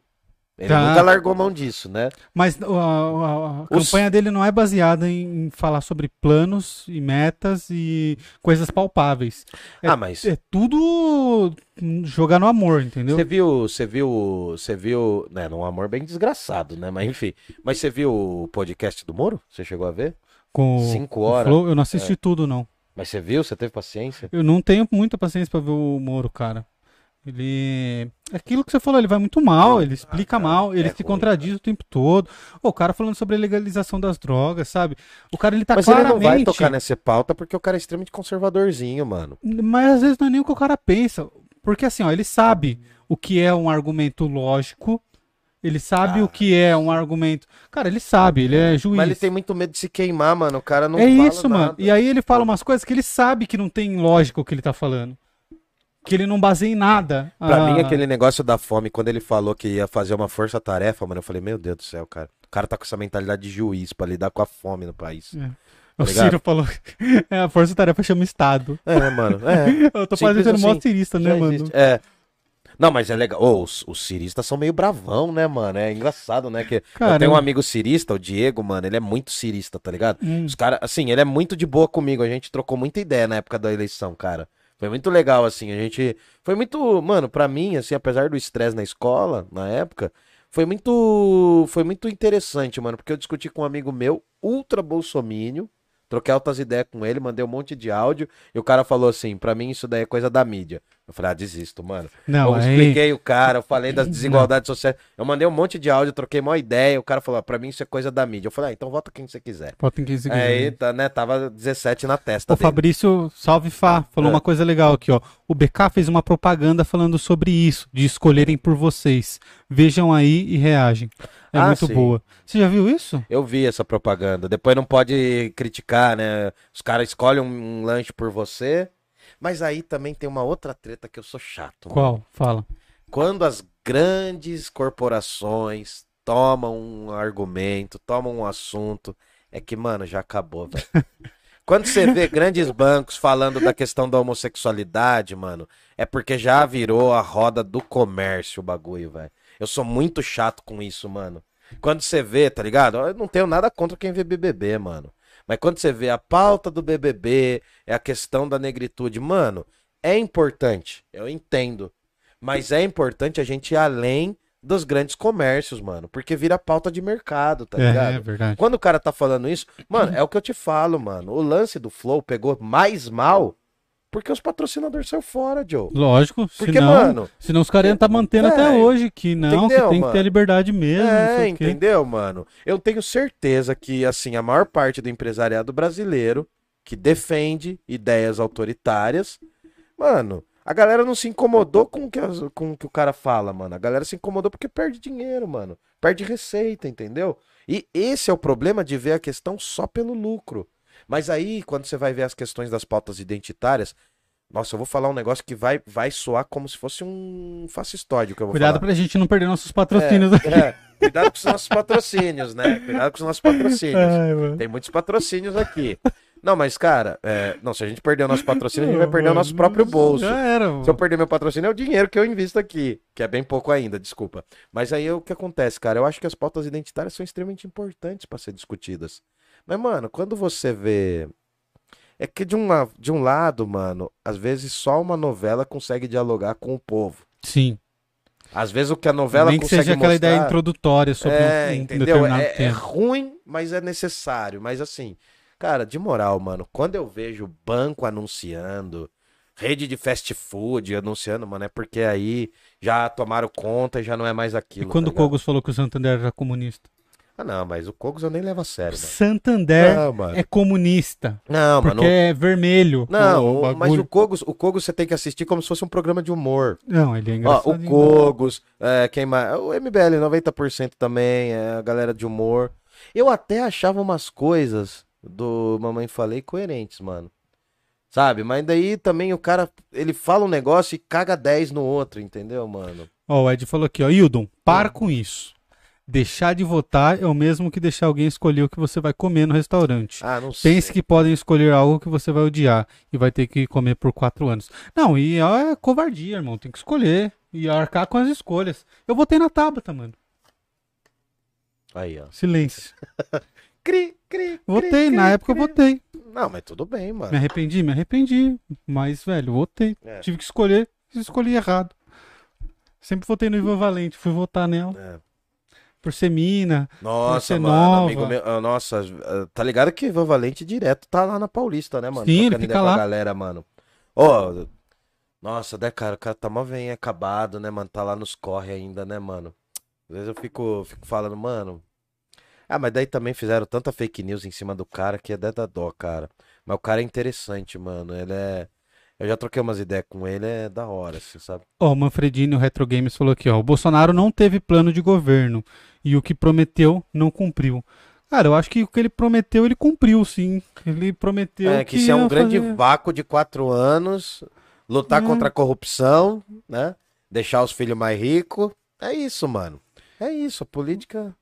Ele Tá. nunca largou mão disso, né? Mas a, a- a Os- campanha dele não é baseada em, falar sobre planos e metas e coisas palpáveis. É- ah, mas É tudo jogar no amor, entendeu? você viu, você viu, você viu, né, num amor bem desgraçado, né? Mas enfim, mas você viu o podcast do Moro? Você chegou a ver? Com Cinco horas. Flow, eu não assisti tudo, não. Mas você viu? Você teve paciência? Eu não tenho muita paciência pra ver o Moro, cara. Ele. É aquilo que você falou, ele vai muito mal, ele explica mal, ele é se ruim, contradiz o tempo todo. O cara falando sobre a legalização das drogas, sabe? O cara, ele tá Mas ele claramente. não vai tocar nessa pauta porque o cara é extremamente conservadorzinho, mano. Mas às vezes não é nem o que o cara pensa. Porque assim, ó, ele sabe o que é um argumento lógico, ele sabe Ah. o que é um argumento. Cara, ele sabe, ele é juiz. Mas ele tem muito medo de se queimar, mano. O cara não é isso, mano. nada. E aí ele fala umas coisas que ele sabe que não tem lógica o que ele tá falando. Que ele não baseia em nada. Pra Ah, mim, aquele negócio da fome, quando ele falou que ia fazer uma força-tarefa, mano, eu falei, meu Deus do céu, cara. O cara tá com essa mentalidade de juiz pra lidar com a fome no país. É. Tá O ligado? Ciro falou é, a força-tarefa chama Estado. É, mano. É. Eu tô Simples parecendo mó assim. cirista, né, mano? existe. É. Não, mas é legal. Ô, os, os ciristas são meio bravão, né, mano? É engraçado, né? Que eu tenho um amigo cirista, o Diego, mano, ele é muito cirista, tá ligado? Hum. Os caras, assim, ele é muito de boa comigo. A gente trocou muita ideia na época da eleição, cara. Foi muito legal, assim. A gente. Foi muito. Mano, pra mim, assim, apesar do estresse na escola, na época, foi muito. Foi muito interessante, mano. Porque eu discuti com um amigo meu, ultra bolsomínio. Troquei altas ideias com ele, mandei um monte de áudio. E o cara falou assim: pra mim isso daí é coisa da mídia. Eu falei, ah, desisto, mano. Não, eu aí... expliquei o cara, eu falei das desigualdades sociais. Eu mandei um monte de áudio, troquei uma ideia. O cara falou, ah, pra mim isso é coisa da mídia. Eu falei, ah, então vota quem você quiser. Bota em 15 segundos. Aí, tá, né, tava 17 na testa O dele. Fabrício Salve Fá falou É. uma coisa legal aqui, ó. O BK fez uma propaganda falando sobre isso, de escolherem por vocês. Vejam aí e reagem. É Ah, muito sim. boa. Você já viu isso? Eu vi essa propaganda. Depois não pode criticar, né? Os caras escolhem um lanche por você. Mas aí também tem uma outra treta que eu sou chato. mano. Qual? Fala. Quando as grandes corporações tomam um argumento, tomam um assunto, é que, mano, já acabou, velho. Quando você vê grandes bancos falando da questão da homossexualidade, mano, é porque já virou a roda do comércio o bagulho, velho. Eu sou muito chato com isso, mano. Quando você vê, tá ligado? Eu não tenho nada contra quem vê BBB, mano. Mas quando você vê a pauta do BBB, é a questão da negritude, mano, é importante, eu entendo. Mas é importante a gente ir além dos grandes comércios, mano. Porque vira pauta de mercado, tá é, ligado? é verdade. Quando o cara tá falando isso, mano, é o que eu te falo, mano. O lance do Flow pegou mais mal porque os patrocinadores saíram fora, Joe. Lógico, Porque, senão, mano. senão os caras iam estar mantendo até Velho, hoje que não, entendeu, que tem que mano? ter a liberdade mesmo. É, entendeu, mano? Eu tenho certeza que, assim, a maior parte do empresariado brasileiro que defende ideias autoritárias, mano, a galera não se incomodou com que, as- com o que o cara fala, mano. A galera se incomodou porque perde dinheiro, mano. Perde receita, entendeu? E esse é o problema de ver a questão só pelo lucro. Mas aí, quando você vai ver as questões das pautas identitárias, nossa, eu vou falar um negócio que vai, vai soar como se fosse um fascistóide que eu vou Cuidado falar. pra gente não perder nossos patrocínios aqui. É, cuidado com os nossos patrocínios, né? Cuidado com os nossos patrocínios. Ai. Tem muitos patrocínios aqui. Não, mas, cara, é, não, se a gente perder o nosso patrocínio, a gente vai perder o nosso próprio bolso. Já era. Se eu perder meu patrocínio, é o dinheiro que eu invisto aqui. Que é bem pouco ainda, desculpa. Mas aí o que acontece, cara? Eu acho que as pautas identitárias são extremamente importantes para ser discutidas. Mas, mano, quando você vê. É que de um, la- de um lado, mano, às vezes só uma novela consegue dialogar com o povo. Sim. Às vezes o que a novela Nem que consegue seja aquela mostrar... ideia introdutória sobre É, um, entendeu? determinado É, é ruim, mas é necessário. Mas assim, cara, de moral, mano, quando eu vejo banco anunciando, rede de fast food anunciando, mano, é porque aí já tomaram conta e já não é mais E aquilo. quando tá o? Kogos falou que o Santander era comunista? Ah, não, mas o Cogos eu nem levo a sério, mano. Santander Não, é comunista. Não, Porque mano. é vermelho. Não, o mas o Cogos, o Cogos você tem que assistir como se fosse um programa de humor. Não, ele é Ó, engraçado. o Cogos, é, quem mais? O MBL 90% também, é a galera de humor. Eu até achava umas coisas do Mamãe Falei coerentes, mano. Sabe? Mas daí também o cara, ele fala um negócio e caga 10 no outro, entendeu, mano? Ó, o Ed falou aqui, ó. Hildon, para com isso. Deixar de votar é o mesmo que deixar alguém escolher o que você vai comer no restaurante. Ah, não sei. Pense que podem escolher algo que você vai odiar e vai ter que comer por quatro anos. Não, e é covardia, irmão. Tem que escolher e arcar com as escolhas. Eu votei na Tabata, mano. Aí, ó. Silêncio. Cri, cri, Votei, cri, na cri, época eu votei. Não, mas tudo bem, mano. Me arrependi? Me arrependi. Mas, velho, votei. É. Tive que escolher escolhi errado. Sempre votei no Ivan Valente, fui votar nela. É. Por ser mina. Nossa, ser mano, nova. amigo meu. ah, Nossa, ah, tá ligado que Ivan Valente direto tá lá na Paulista, né, mano? Sim, ele fica lá. galera, mano. Ó, nossa, né, cara, o cara tá mó bem acabado, né, mano? Tá lá nos corre ainda, né, mano? Às vezes eu fico, fico falando, mano. Ah, mas daí também fizeram tanta fake news em cima do cara que é da dó, cara. Mas o cara é interessante, mano. Ele é. Eu já troquei umas ideias com ele, é da hora, assim, sabe? Ó, o Manfredini, o Retro Games, falou aqui, ó. O Bolsonaro não teve plano de governo. E o que prometeu, não cumpriu. Cara, eu acho que o que ele prometeu, ele cumpriu, sim. Ele prometeu É, que isso é um grande fazer- vácuo de quatro anos, lutar É. contra a corrupção, né? Deixar os filhos mais ricos. É isso, mano. É isso, a política.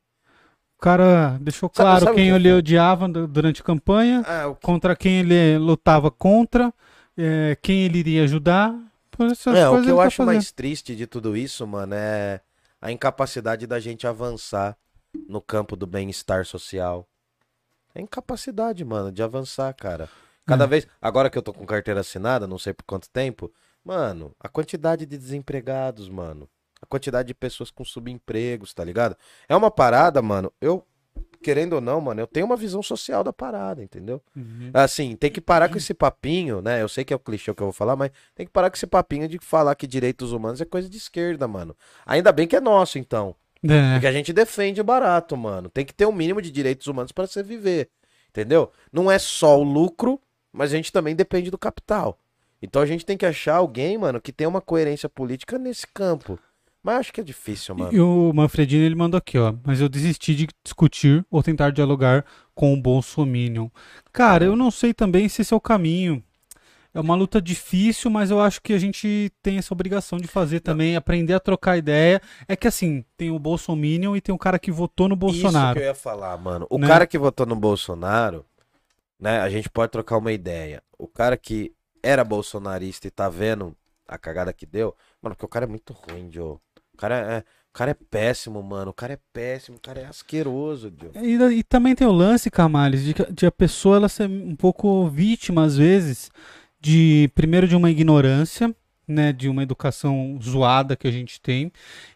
O cara deixou Sabe- claro sabe o quem que ele odiava du- durante a campanha, o- contra quem ele lutava contra, é, quem ele iria ajudar. É, o que eu tá acho fazendo. mais triste de tudo isso, mano, é a incapacidade da gente avançar no campo do bem-estar social. É incapacidade, mano, de avançar, cara. Cada É. vez. Agora que eu tô com carteira assinada, não sei por quanto tempo, mano, a quantidade de desempregados, mano. A quantidade de pessoas com subempregos, tá ligado? É uma parada, mano. Eu, querendo ou não, mano, eu tenho uma visão social da parada, entendeu? Uhum. Assim, tem que parar com esse papinho, né? Eu sei que é o clichê que eu vou falar, mas tem que parar com esse papinho de falar que direitos humanos é coisa de esquerda, mano. Ainda bem que é nosso, então. É. Porque a gente defende barato, mano. Tem que ter um mínimo de direitos humanos para você viver. Entendeu? Não é só o lucro, mas a gente também depende do capital. Então a gente tem que achar alguém, mano, que tenha uma coerência política nesse campo. Mas acho que é difícil, mano. E o Manfredini ele mandou aqui, ó. Mas eu desisti de discutir ou tentar dialogar com o Bolsominion. Cara, eu não sei também se esse é o caminho. É uma luta difícil, mas eu acho que a gente tem essa obrigação de fazer também, aprender a trocar ideia. É que assim, tem o Bolsominion e tem o cara que votou no Isso Bolsonaro. que eu ia falar, mano. O Né? cara que votou no Bolsonaro, né, a gente pode trocar uma ideia. O cara que era bolsonarista e tá vendo a cagada que deu, mano, porque o cara é muito ruim, Joe. O cara é, o cara é péssimo, mano. O cara é péssimo, o cara é asqueroso, Joe. E, e também tem o lance, Camales, de, de a pessoa ela ser um pouco vítima, às vezes, de primeiro de uma ignorância, né, de uma educação zoada que a gente tem.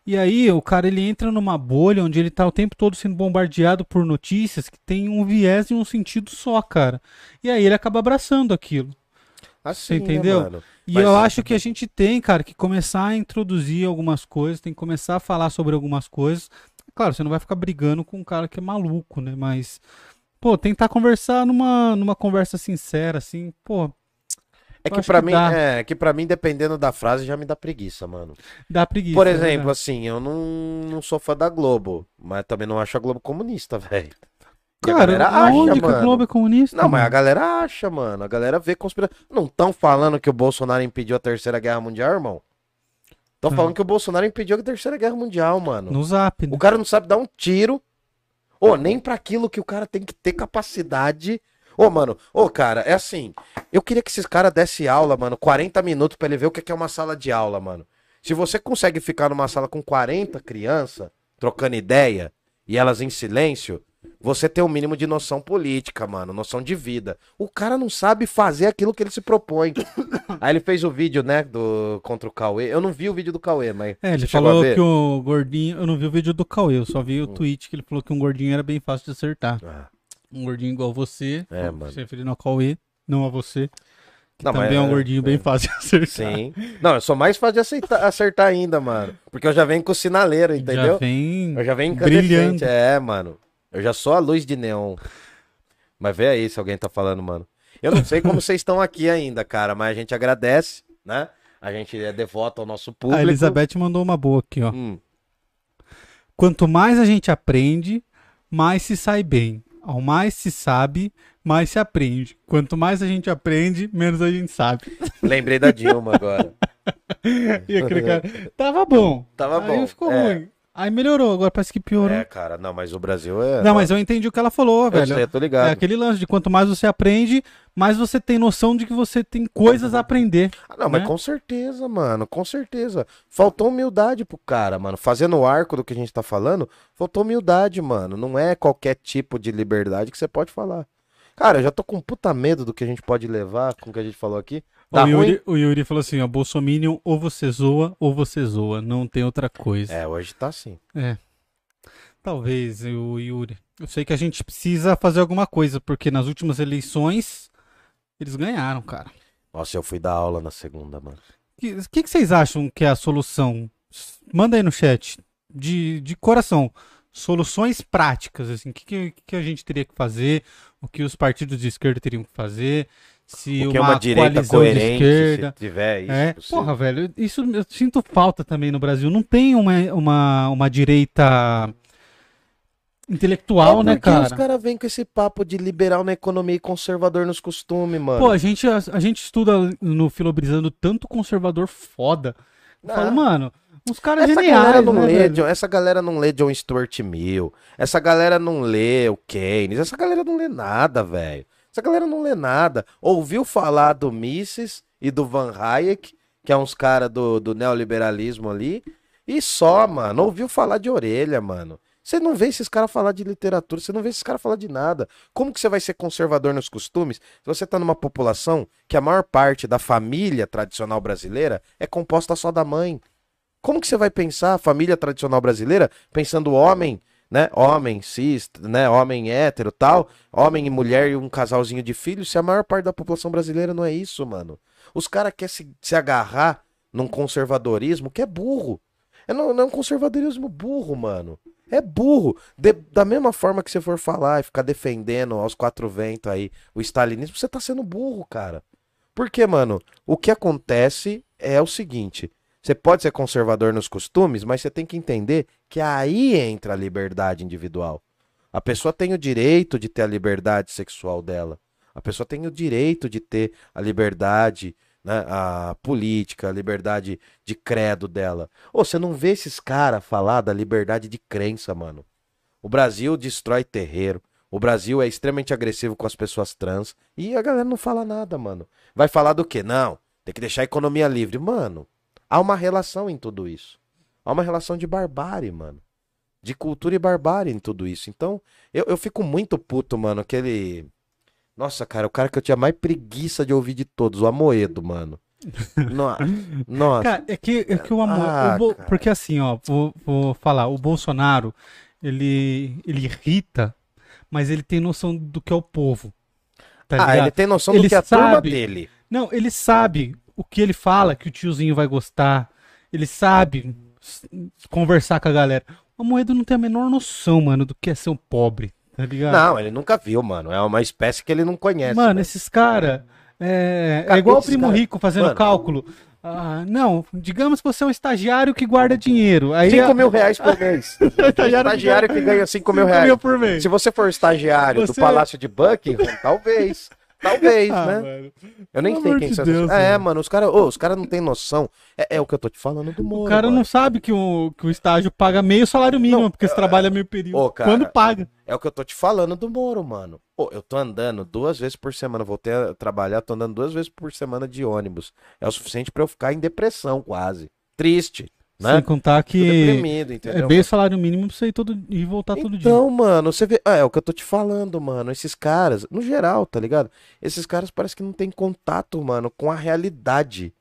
E aí o cara ele entra numa bolha onde ele tá o tempo todo sendo bombardeado por notícias que tem um viés e um sentido só, cara. E aí ele acaba abraçando aquilo. Assim, né, entendeu? mano? E Mas- eu acho que a gente tem, cara, que começar a introduzir algumas coisas, tem que começar a falar sobre algumas coisas. Claro, você não vai ficar brigando com um cara que é maluco, né? Mas, pô, tentar conversar numa, numa conversa sincera, assim, pô, É que que mim, dá. é que para mim dependendo da frase já me dá preguiça, mano. dá preguiça. Por né, exemplo, cara? assim, eu não, não sou fã da Globo, mas também não acho a Globo comunista, velho. E a cara, galera acha, aonde que a mano. Globo é comunista? Não, mas a mano? galera acha, mano. A galera vê conspiração. Não estão falando que o Bolsonaro impediu a Terceira Guerra Mundial, irmão? Estão Hum. falando que o Bolsonaro impediu a Terceira Guerra Mundial, mano. No zap, né? O cara não sabe dar um tiro. Ô, nem pra aquilo que o cara tem que ter capacidade. Ô, mano, ô, cara, é assim. Eu queria que esses caras dessem aula, mano, 40 minutos pra ele ver o que que é uma sala de aula, mano. Se você consegue ficar numa sala com 40 crianças, trocando ideia, e elas em silêncio, você tem um mínimo de noção política, mano, noção de vida. O cara não sabe fazer aquilo que ele se propõe. Aí ele fez o vídeo, né, do contra o Cauê. Eu não vi o vídeo do Cauê, mas É, ele falou que o gordinho. Eu não vi o vídeo do Cauê, eu só vi o Hum. tweet que ele falou que um gordinho era bem fácil de acertar. Ah, Um gordinho igual você, É, mano. se referindo ao Cauê, não a você. Que Não, mas também é um é- gordinho bem é. fácil de acertar. Sim. Não, eu sou mais fácil de aceitar- acertar ainda, mano. Porque eu já venho com o sinaleiro, Já entendeu? vem. Eu já venho brilhando. É, mano. Eu já sou a luz de neon. Mas vê aí se alguém tá falando, mano. Eu não sei como vocês estão aqui ainda, cara, mas a gente agradece, né? A gente é devoto ao nosso público. A Elizabeth mandou uma boa aqui, ó. Hum, Quanto mais a gente aprende, mais se sai bem. Ao mais se sabe, mais se aprende. Quanto mais a gente aprende, menos a gente sabe. lembrei da Dilma agora. E aquele cara, tava bom. Tava Aí bom. ficou é. ruim. Aí melhorou, agora parece que piorou. É, cara, não, mas o Brasil é. Não, mas eu entendi o que ela falou, eu velho. sei, eu tô ligado. É aquele lance de quanto mais você aprende, mais você tem noção de que você tem coisas a aprender. Ah, não, mas né? com certeza, mano, com certeza. Faltou humildade pro cara, mano. Fazendo o arco do que a gente tá falando, faltou humildade, mano. Não é qualquer tipo de liberdade que você pode falar. Cara, eu já tô com puta medo do que a gente pode levar com o que a gente falou aqui. Tá o? Yuri, o Yuri falou assim, ó, Bolsominion ou você zoa ou você zoa, não tem outra coisa. É, hoje tá assim. É. Talvez, o Yuri. Eu sei que a gente precisa fazer alguma coisa, porque nas últimas eleições eles ganharam, cara. Nossa, eu fui dar aula na segunda, mano. O que, que, que vocês acham que é a solução? Manda aí no chat. De, de coração. Soluções práticas, assim. O que, que, que a gente teria que fazer? O que os partidos de esquerda teriam que fazer? Se Porque é uma, uma direita coalizão de coerente, esquerda. se tiver isso. É, possível. porra, velho, isso eu sinto falta também no Brasil. Não tem uma, uma, uma direita intelectual, é né, porque cara? os caras vêm com esse papo de liberal na economia e conservador nos costumes, mano. Pô, a gente, a, a gente estuda no Filobrizando tanto conservador foda. Eu Ah. falo, mano, uns caras Essa geniais, galera, não né, lê velho? John, essa galera não lê John Stuart Mill. Essa galera não lê o Keynes. Essa galera não lê nada, velho. Essa galera não lê nada. Ouviu falar do Mises e do Van Hayek, que é uns caras do, do neoliberalismo ali. E só, mano. Ouviu falar de orelha, mano. Você não vê esses caras falar de literatura, você não vê esses caras falar de nada. Como que você vai ser conservador nos costumes se você tá numa população que a maior parte da família tradicional brasileira é composta só da mãe? Como que você vai pensar a família tradicional brasileira pensando homem, né? Homem cis, né? Homem hétero, tal, homem e mulher e um casalzinho de filhos, se a maior parte da população brasileira não é isso, mano. Os caras querem se, se agarrar num conservadorismo que é burro. É, não, não é um conservadorismo burro, mano. É burro. De- da mesma forma que você for falar e ficar defendendo aos quatro ventos aí o stalinismo, você tá sendo burro, cara. Porque, mano, o que acontece é o seguinte: você pode ser conservador nos costumes, mas você tem que entender que aí entra a liberdade individual. A pessoa tem o direito de ter a liberdade sexual dela. A pessoa tem o direito de ter a liberdade, né, a política, a liberdade de credo dela. Ô, você não vê esses caras falar da liberdade de crença, mano. O Brasil destrói terreiro. O Brasil é extremamente agressivo com as pessoas trans. E a galera não fala nada, mano. Vai falar do quê? Não, tem que deixar a economia livre. Mano, há uma relação em tudo isso. Há uma relação de barbárie, mano. De cultura e barbárie em tudo isso. Então, eu, eu fico muito puto, mano. Aquele. Nossa, cara, o cara que eu tinha mais preguiça de ouvir de todos, o Amoedo, mano. No- Nossa. Cara, é que, é que o amor. Ah, o. Porque assim, ó, vou, vou falar, o Bolsonaro, ele, ele irrita, mas ele tem noção do que é o povo. Tá ah, ligado? ele tem noção Ele do que é a turma sabe. dele. Não, ele sabe o que ele fala que o tiozinho vai gostar. Ele sabe conversar com a galera. O Moedo não tem a menor noção, mano, do que é ser um pobre, tá ligado? Não, ele nunca viu, mano. É uma espécie que ele não conhece. Mano, né? esses caras. É, Cara, é igual o primo cara- rico fazendo Mano. cálculo. Ah, não, digamos que você é um estagiário que guarda dinheiro. Aí 5 a- mil reais por mês. Estagiário estagiário que ganha 5 mil reais. mil por mês. Se você for estagiário Você- do Palácio de Buckingham, talvez. Talvez, Ah, né? mano. Eu nem pelo sei quem de Deus, essas... É, mano. mano, os caras os cara não têm noção. É, é o que eu tô te falando do Moro. O cara mano. não sabe que o, que o estágio paga meio salário mínimo, Não, porque você trabalha meio período. Ô, cara, Quando paga. É o que eu tô te falando do Moro, mano. Pô, eu tô andando duas vezes por semana. Voltei a trabalhar, tô andando duas vezes por semana de ônibus. É o suficiente pra eu ficar em depressão, quase. Triste, né? Sem contar que é bem salário mínimo pra você ir todo, e voltar todo dia. Então, mano, você vê. Ah, é o que eu tô te falando, mano. Esses caras, no geral, tá ligado? Esses caras parece que não tem contato, mano, com a realidade.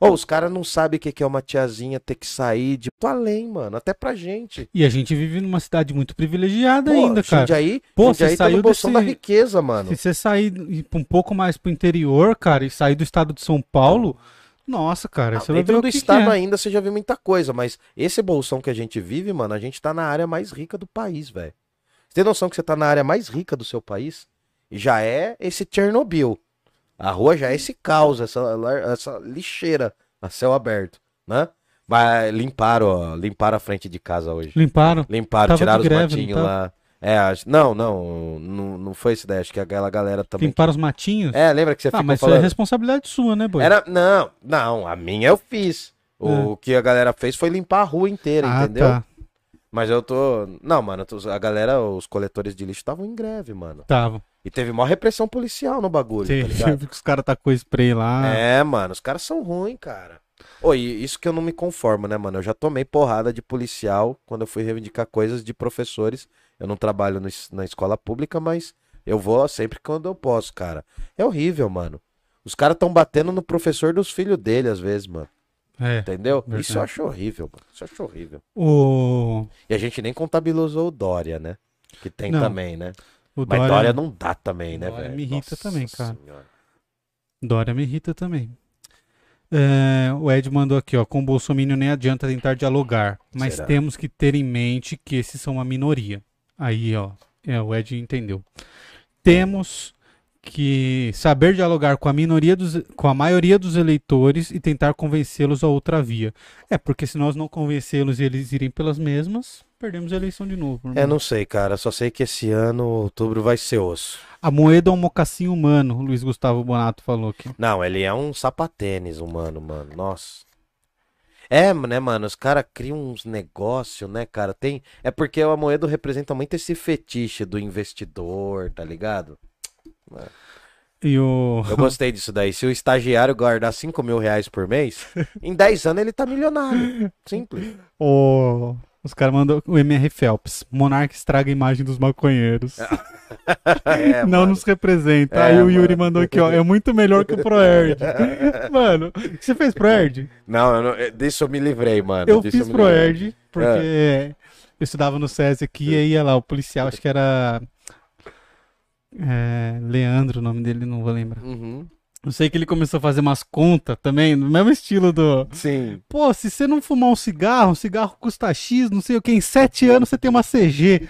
Ou os caras não sabem o que é uma tiazinha ter que sair de além, mano. Até pra gente. E a gente vive numa cidade muito privilegiada Pô, ainda, cara. Pô, você tá no saiu bolsão desse- da riqueza, mano. Se você sair um pouco mais pro interior, cara, e sair do estado de São Paulo, nossa, cara, você vai ver o do que estado que é. ainda você já viu muita coisa, mas esse bolsão que a gente vive, mano, a gente tá na área mais rica do país, velho. Você tem noção que você tá na área mais rica do seu país? Já é esse Chernobyl. A rua já é esse caos, essa, essa lixeira a céu aberto, né? Mas limparam, ó, limparam a frente de casa hoje. Limparam. Limparam, Tava tiraram os greve, matinhos lá. É, acho- não, não, não, não foi isso daí. Acho que aquela galera também. Limparam os matinhos. É, lembra que você ah, ficou mas isso é responsabilidade sua, né, boi? Era, não, não, a minha eu fiz. O que a galera fez foi limpar a rua inteira, ah, entendeu? tá. Mas eu tô. Não, mano, a galera, os coletores de lixo estavam em greve, mano. Tava. E teve maior repressão policial no bagulho, tá ligado? Teve que os caras tacou spray lá. É, mano, os caras são ruins, cara. Ô, e isso que eu não me conformo, né, mano? Eu já tomei porrada de policial quando eu fui reivindicar coisas de professores. Eu não trabalho no na escola pública, mas eu vou sempre quando eu posso, cara. É horrível, mano. Os caras tão batendo no professor dos filhos dele, às vezes, mano. É. Entendeu? Verdade. Isso eu acho horrível, mano. Isso eu acho horrível. O, E a gente nem contabilizou o Dória, né? Que tem Não. também, né? o Mas Dória, Dória não dá também, né, Dória velho? me irrita Nossa também, cara. Senhora. Dória me irrita também. É, o Ed mandou aqui, ó. Com o Bolsonaro nem adianta tentar dialogar, mas Será? temos que ter em mente que esses são uma minoria. Aí, ó. É, o Ed entendeu. Temos que saber dialogar com a minoria dos, com a maioria dos eleitores e tentar convencê-los a outra via. É, porque se nós não convencê-los e eles irem pelas mesmas, perdemos a eleição de novo. É, irmão. não sei, cara. Só sei que esse ano, outubro, vai ser osso. A moeda é um mocassim humano, o Luiz Gustavo Bonato falou aqui. Não, ele é um sapatênis humano, mano. Nossa. É, né, mano? Os caras criam uns negócios, né, cara? Tem. É porque o Amoedo representa muito esse fetiche do investidor, tá ligado? E o. Eu gostei disso daí. Se o estagiário guardar 5 mil reais por mês, em 10 anos ele tá milionário. Simples. O... Os caras mandam o MR Phelps. Monark estraga a imagem dos maconheiros. É, não mano. nos representa. É, Aí o Yuri mano. mandou aqui, ó. É muito melhor que o Proerd. mano, o que você fez Proerd? Não, eu não, disso eu me livrei, mano. Eu Disso fiz livrei. Proerd, porque eu estudava no SESI aqui, e aí ia lá, o policial, acho que era. é, Leandro, o nome dele, não vou lembrar. Uhum. Eu sei que ele começou a fazer umas contas também, no mesmo estilo do. Sim. Pô, se você não fumar um cigarro, um cigarro custa X, não sei o que, em sete anos você tem uma CG.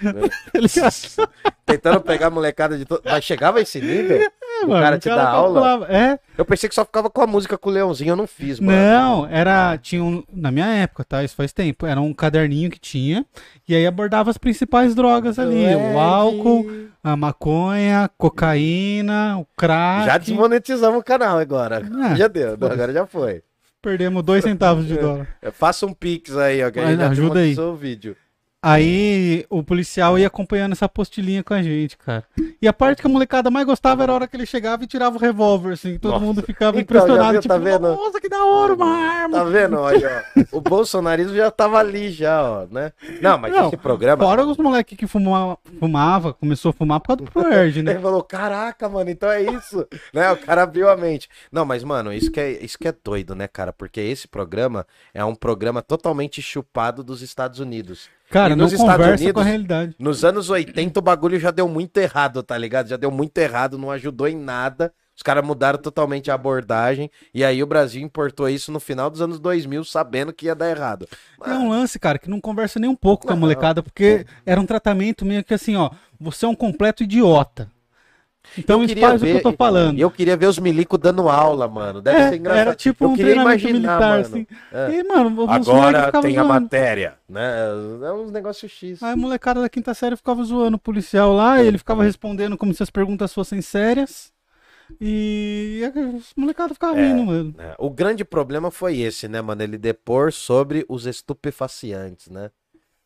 Ligado? Tentando pegar a molecada de todo. Mas chegava a esse nível? É, O mano, cara te dá aula? É, Eu pensei que só ficava com a música com o Leãozinho, eu não fiz, mano. não, era. Tinha um, na minha época, tá? Isso faz tempo. Era um caderninho que tinha. E aí abordava as principais drogas ali: o álcool, a maconha, cocaína, o crack. Já desmonetizamos o canal agora. É. Já deu, agora já foi. Perdemos dois centavos de dólar. Faça um pix aí, ó, que a Mas gente já ajuda aí. o vídeo. Aí o policial ia acompanhando essa apostilinha com a gente, cara. E a parte que a molecada mais gostava era a hora que ele chegava e tirava o revólver, assim. Todo Nossa. mundo ficava Então, impressionado. viu, tipo, tá vendo? nossa, que da hora uma arma. Tá vendo? Olha, ó. O bolsonarismo já tava ali, já, ó, né? Não, mas Não, esse programa. Fora os moleques que fumava, fumava, começou a fumar por causa do Proerd, né? Ele falou, caraca, mano, então é isso. né? O cara abriu a mente. Não, mas, mano, isso que, é, isso que é doido, né, cara? Porque esse programa é um programa totalmente chupado dos Estados Unidos. Cara, E não nos Estados conversa Unidos- com a realidade. Nos anos 80 o bagulho já deu muito errado, tá ligado? Já deu muito errado, não ajudou em nada. Os caras mudaram totalmente a abordagem. E aí o Brasil importou isso no final dos anos 2000, sabendo que ia dar errado. É um lance, cara, que não conversa nem um pouco com a Não. molecada, porque era um tratamento meio que assim, ó, você é um completo idiota. Então Eu isso queria faz o que eu tô falando. E eu queria ver os milico dando aula, mano. Deve É, ser engraçado. era tipo eu um treinamento imaginar, militar, mano. assim. É. E, mano, Agora tem a zoando. matéria, né? É uns negócios X. Aí a molecada da quinta série ficava zoando o policial lá, e ele ficava respondendo como se as perguntas fossem sérias. E os molecados ficavam É. rindo, mano. É, O grande problema foi esse, né, mano? Ele depor sobre os estupefacientes, né?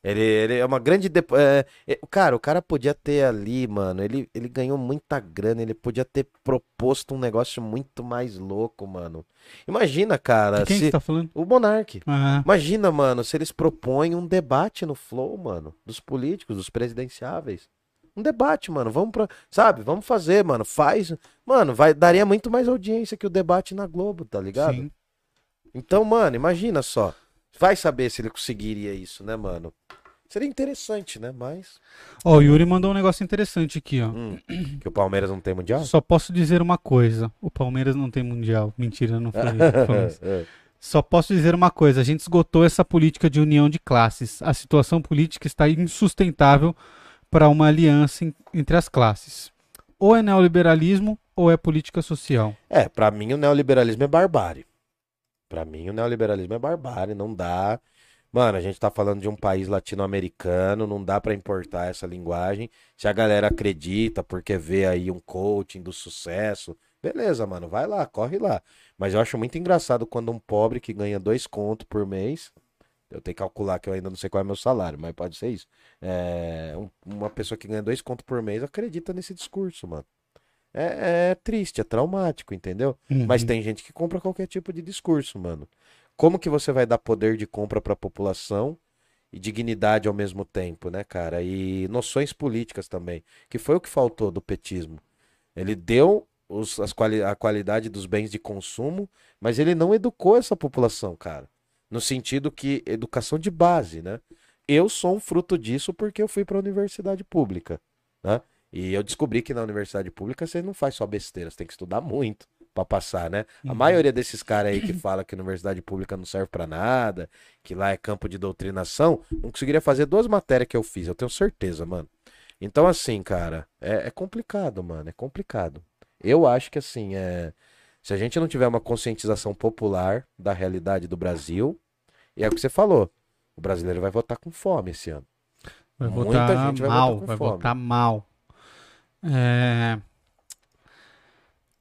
Ele, ele é uma grande. depo- é, é, cara, o cara podia ter ali, mano. Ele, ele ganhou muita grana. Ele podia ter proposto um negócio muito mais louco, mano. Imagina, cara. De quem que se... você tá falando? O Monark. Ah, Imagina, mano, se eles propõem um debate no Flow, mano, dos políticos, dos presidenciáveis. Um debate, mano. Vamos pra. Sabe? Vamos fazer, mano. Faz. Mano, vai, daria muito mais audiência que o debate na Globo, tá ligado? sim. Então, mano, imagina só. Vai saber se ele conseguiria isso, né, mano? Seria interessante, né? Mas. Ó, o Yuri mandou um negócio interessante aqui, ó. hum, que o Palmeiras não tem mundial? Só posso dizer uma coisa: o Palmeiras não tem mundial. Mentira, não foi isso. É. Só posso dizer uma coisa: a gente esgotou essa política de união de classes. A situação política está insustentável para uma aliança entre as classes. Ou é neoliberalismo ou é política social. É, pra mim o neoliberalismo é barbárie. Pra mim o neoliberalismo é barbárie, não dá. Mano, a gente tá falando de um país latino-americano, não dá pra importar essa linguagem. Se a galera acredita porque vê aí um coaching do sucesso, beleza, mano, vai lá, corre lá. Mas eu acho muito engraçado quando um pobre que ganha dois contos por mês Eu tenho que calcular que eu ainda não sei qual é meu salário, mas pode ser isso. É, um- uma pessoa que ganha dois contos por mês acredita nesse discurso, mano. É, é triste, é traumático, entendeu? Mas Uhum. tem gente que compra qualquer tipo de discurso, mano. Como que você vai dar poder de compra pra população e dignidade ao mesmo tempo, né, cara? E noções políticas também, que foi o que faltou do petismo. Ele deu os- as quali- a qualidade dos bens de consumo, mas ele não educou essa população, cara. No sentido que educação de base, né? Eu sou um fruto disso porque eu fui pra universidade pública, né? E eu descobri que na universidade pública você não faz só besteira, você tem que estudar muito pra passar, né? A Uhum. maioria desses caras aí que fala que universidade pública não serve pra nada, que lá é campo de doutrinação, não conseguiria fazer duas matérias que eu fiz, eu tenho certeza, mano. Então, assim, cara, é, é complicado, mano, é complicado. Eu acho que, assim, é... se a gente não tiver uma conscientização popular da realidade do Brasil, e é o que você falou, o brasileiro vai votar com fome esse ano. Vai Muita votar gente vai mal, votar com vai fome. votar mal. É...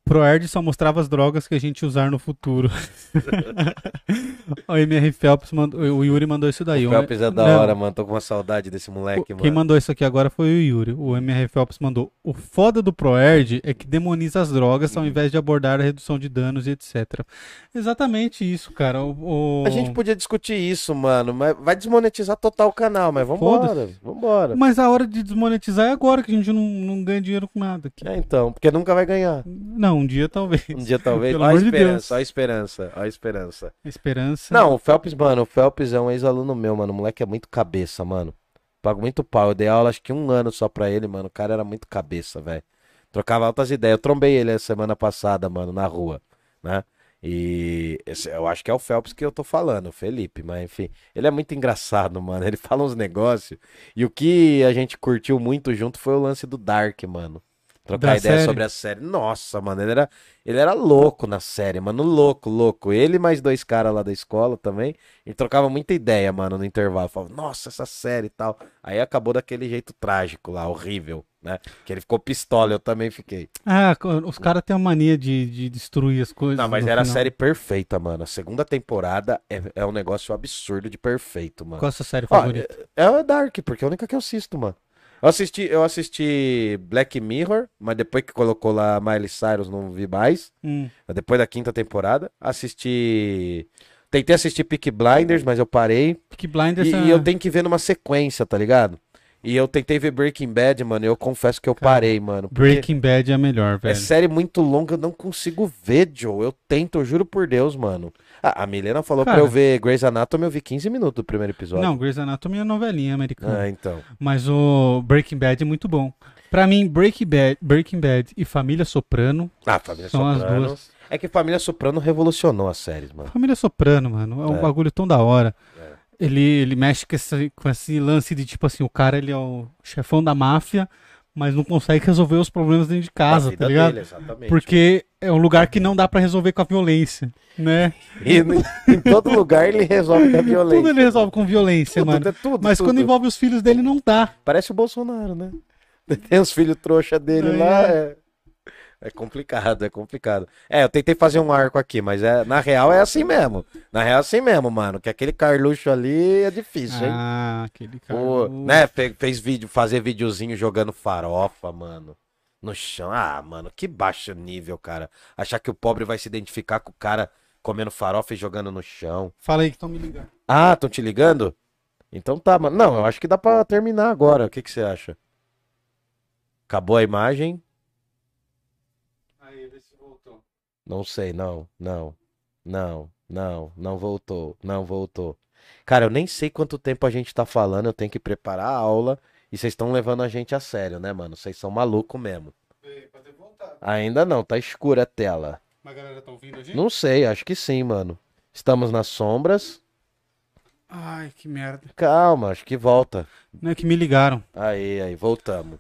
Proerd só mostrava as drogas que a gente usar no futuro. o MR Phelps mandou, o Yuri mandou isso daí. O Phelps é da Não, hora, mano, tô com uma saudade desse moleque, o- Quem mano. mandou isso aqui agora foi o Yuri. O MR Phelps mandou. O foda do Proerd é que demoniza as drogas ao invés de abordar a redução de danos e etc. Exatamente isso, cara. O, o- A gente podia discutir isso, mano, mas vai desmonetizar total o canal, mas vambora, vambora. Mas a hora de desmonetizar é agora, que a gente não, não ganha dinheiro com nada. aqui. É, então, porque nunca vai ganhar. Não, um dia talvez. Um dia talvez. Pelo Ó a de esperança, ó a esperança, a esperança. Esperança. Não, o Phelps, mano, o Phelps é um ex-aluno meu, mano. O moleque é muito cabeça, mano. Pago muito pau. Eu dei aula acho que um ano só pra ele, mano. O cara era muito cabeça, velho. Trocava altas ideias. Eu trombei ele a semana passada, mano, na rua, né? E esse- eu acho que é o Phelps que eu tô falando, o Felipe, mas enfim. Ele é muito engraçado, mano. Ele fala uns negócios. E o que a gente curtiu muito junto foi o lance do Dark, mano. Trocar Da ideia série? sobre a série. Nossa, mano, ele era, ele era louco na série, mano. Louco, louco. Ele e mais dois caras lá da escola também. Ele trocava muita ideia, mano, no intervalo. Falava, nossa, essa série e tal. Aí acabou daquele jeito trágico lá, horrível, né? Que ele ficou pistola, eu também fiquei. Ah, os caras têm a mania de, de destruir as coisas. Não, mas era a final. série perfeita, mano. A segunda temporada é, é um negócio absurdo de perfeito, mano. Qual a sua série Ó, favorita? é a Dark, porque é a única que eu assisto, mano. Eu assisti, eu assisti Black Mirror, mas depois que colocou lá Miley Cyrus não vi mais. Hum, Depois da quinta temporada. Assisti. Tentei assistir Peaky Blinders, mas eu parei. Peaky Blinders E, é... e eu tenho que ver numa sequência, tá ligado? E eu tentei ver Breaking Bad, mano. e Eu confesso que eu Cara, parei, mano. Breaking Bad é a melhor, É velho. série muito longa, eu não consigo ver, Joe. Eu tento, eu juro por Deus, mano. Ah, a Milena falou Cara. pra eu ver Grey's Anatomy, eu vi 15 minutos do primeiro episódio. Não, Grey's Anatomy é novelinha americana. Ah, então. Mas o Breaking Bad é muito bom. Pra mim, Breaking Bad, Breaking Bad e Família Soprano. Ah, Família São as Soprano. duas. É que Família Soprano revolucionou as séries, mano. Família Soprano, mano, é um É. bagulho tão da hora. É. Ele, ele mexe com esse, com esse lance de tipo assim, o cara ele é o chefão da máfia, mas não consegue resolver os problemas dentro de casa, tá ligado? dele. Porque é um lugar que não dá pra resolver com a violência, né? E em todo lugar ele resolve com a violência. Tudo ele resolve com violência, Tudo, mano. é tudo, Mas tudo. quando envolve os filhos dele, não dá. Parece o Bolsonaro, né? Tem os filhos trouxa dele É. lá. É... é complicado, é complicado. É, eu tentei fazer um arco aqui, mas é, na real é assim mesmo. Na real é assim mesmo, mano. Que aquele Carluxo ali é difícil, hein? Ah, aquele. Pô, né? fe- Fez vídeo, fazer videozinho jogando farofa, mano. No chão. Ah, mano, que baixo nível, cara. Achar que o pobre vai se identificar com o cara comendo farofa e jogando no chão. Fala aí que estão me ligando. Ah, estão te ligando? Então tá, mano. Não, eu acho que dá pra terminar agora. O que que você acha? Acabou a imagem? Aí, vê se voltou. Não sei, não, não, não, não, não voltou, não voltou. Cara, eu nem sei quanto tempo a gente tá falando, eu tenho que preparar a aula e vocês estão levando a gente a sério, né, mano? Vocês são malucos mesmo. Pode voltar. Ainda não, tá escura a tela. Mas a galera tá ouvindo a gente? Não sei, acho que sim, mano. Estamos nas sombras. Ai, que merda. Calma, acho que volta. Não é que me ligaram. Aí, aí, voltamos.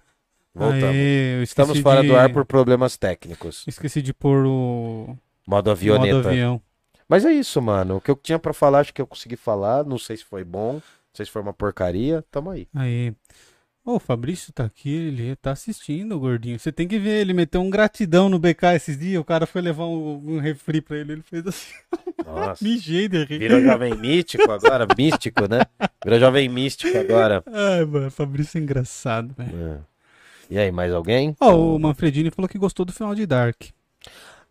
Voltamos. Aê, Estamos fora de... do ar por problemas técnicos. Esqueci de pôr o Modo modo avioneta. avião. Mas é isso, mano. O que eu tinha pra falar, acho que eu consegui falar. Não sei se foi bom, não sei se foi uma porcaria. Tamo aí. Aí. Ô, o Fabrício tá aqui, ele tá assistindo, gordinho. Você tem que ver, ele meteu um gratidão no BK esses dias. O cara foi levar um, um refri pra ele, ele fez assim. Nossa. Mijei de rir. Virou jovem místico agora, místico, né? Virou jovem místico agora. Ai, mano, Fabrício é engraçado, velho. É. E aí, mais alguém? Ó, o Manfredini falou que gostou do final de Dark.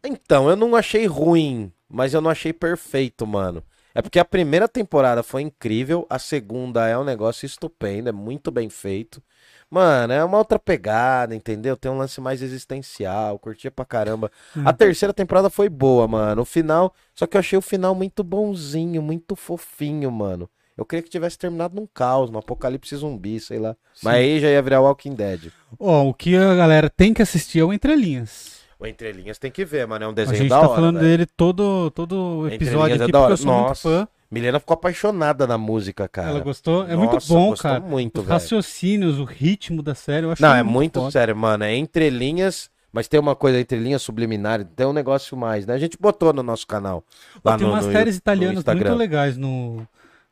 Então, eu não achei ruim, mas eu não achei perfeito, mano. É porque a primeira temporada foi incrível, a segunda é um negócio estupendo, é muito bem feito. Mano, é uma outra pegada, entendeu? Tem um lance mais existencial, curtia pra caramba. Hum. A terceira temporada foi boa, mano. O final, só que eu achei o final muito bonzinho, muito fofinho, mano. Eu queria que tivesse terminado num caos, num apocalipse zumbi, sei lá. Mas aí já ia virar Walking Dead. Ó, o que a galera tem que assistir é o Entre Linhas. O Entre Linhas tem que ver, mano. É um A desenho gente da tá hora, falando velho. dele todo, todo episódio é aqui, da porque hora. eu sou muito Nossa, fã. Milena ficou apaixonada na música, cara. Ela gostou? É muito Nossa, bom, gostou cara. muito, Os velho. raciocínios, o ritmo da série, eu acho Não, é muito foda. sério, mano. É entre linhas, mas tem uma coisa entre linhas subliminar, tem um negócio mais, né? A gente botou no nosso canal. Ó, Lá tem no, umas no- séries italianas muito legais no,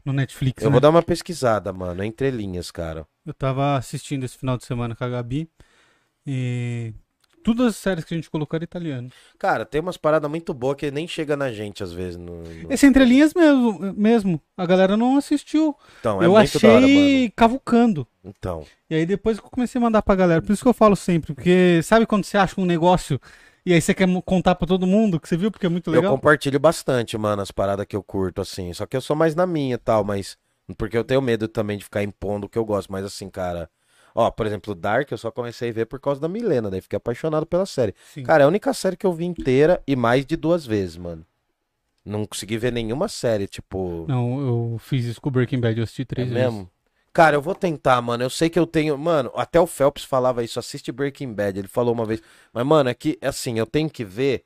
no Netflix, Eu né? vou dar uma pesquisada, mano. Entre linhas, cara. Eu tava assistindo esse final de semana com a Gabi e todas as séries que a gente colocou era italiano. Cara, tem umas paradas muito boas que nem chega na gente às vezes. No, no- Esse Entre Linhas mesmo, mesmo. A galera não assistiu. Então, é eu muito da hora, achei cavucando. Então. E aí depois que eu comecei a mandar pra galera. Por isso que eu falo sempre. Porque sabe quando você acha um negócio e aí você quer contar pra todo mundo que você viu porque é muito Eu legal? compartilho bastante, mano, as paradas que eu curto, assim. Só que eu sou mais na minha e tal, mas. Porque eu tenho medo também de ficar impondo o que eu gosto. Mas assim, cara. Ó, por exemplo, Dark eu só comecei a ver por causa da Milena, daí fiquei apaixonado pela série. Sim. Cara, é a única série que eu vi inteira e mais de duas vezes, mano. Não consegui ver nenhuma série, tipo. Não, eu fiz isso com o Breaking Bad, eu assisti é três vezes. mesmo? Cara, eu vou tentar, mano. Eu sei que eu tenho. Mano, até o Phelps falava isso, assiste Breaking Bad. Ele falou uma vez. Mas, mano, é que, assim, eu tenho que ver.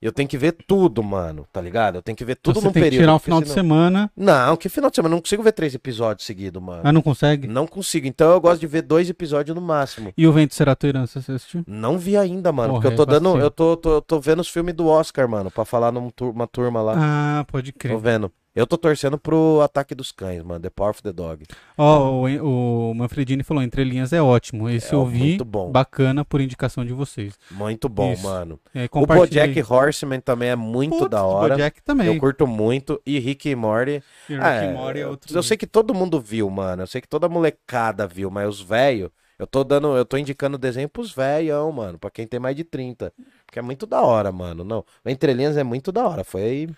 Eu tenho que ver tudo, mano, tá ligado? Eu tenho que ver Então tudo você num tem período. que tirar um final de senão- semana. Não, que final de semana? Eu não consigo ver três episódios seguidos, mano. Ah, não consegue? Não consigo. Então eu gosto de ver dois episódios no máximo. E o Vento Será Tua Herança, você assistiu? Não vi ainda, mano. Porra, porque eu tô é dando. vacilo. Eu tô, tô, tô vendo os filmes do Oscar, mano, pra falar numa turma lá. Ah, pode crer. Tô vendo. Eu tô torcendo pro Ataque dos Cães, mano. The Power of the Dog. Ó, o, o Manfredini falou, Entre Linhas é ótimo. Esse É, eu vi, muito bom. bacana por indicação de vocês. Muito bom, Isso. mano. É, O. Bojack Horseman também é muito Putz, da hora. Bojack também. Eu curto muito. E Rick e Morty. E Rick Ah, and Morty é outro eu sei que todo mundo viu, mano. Eu sei que toda molecada viu, mas os velhos. Eu tô dando, eu tô indicando desenho pros velhão, mano. Pra quem tem mais de 30. Porque é muito da hora, mano. Não. Entre Linhas é muito da hora. Foi.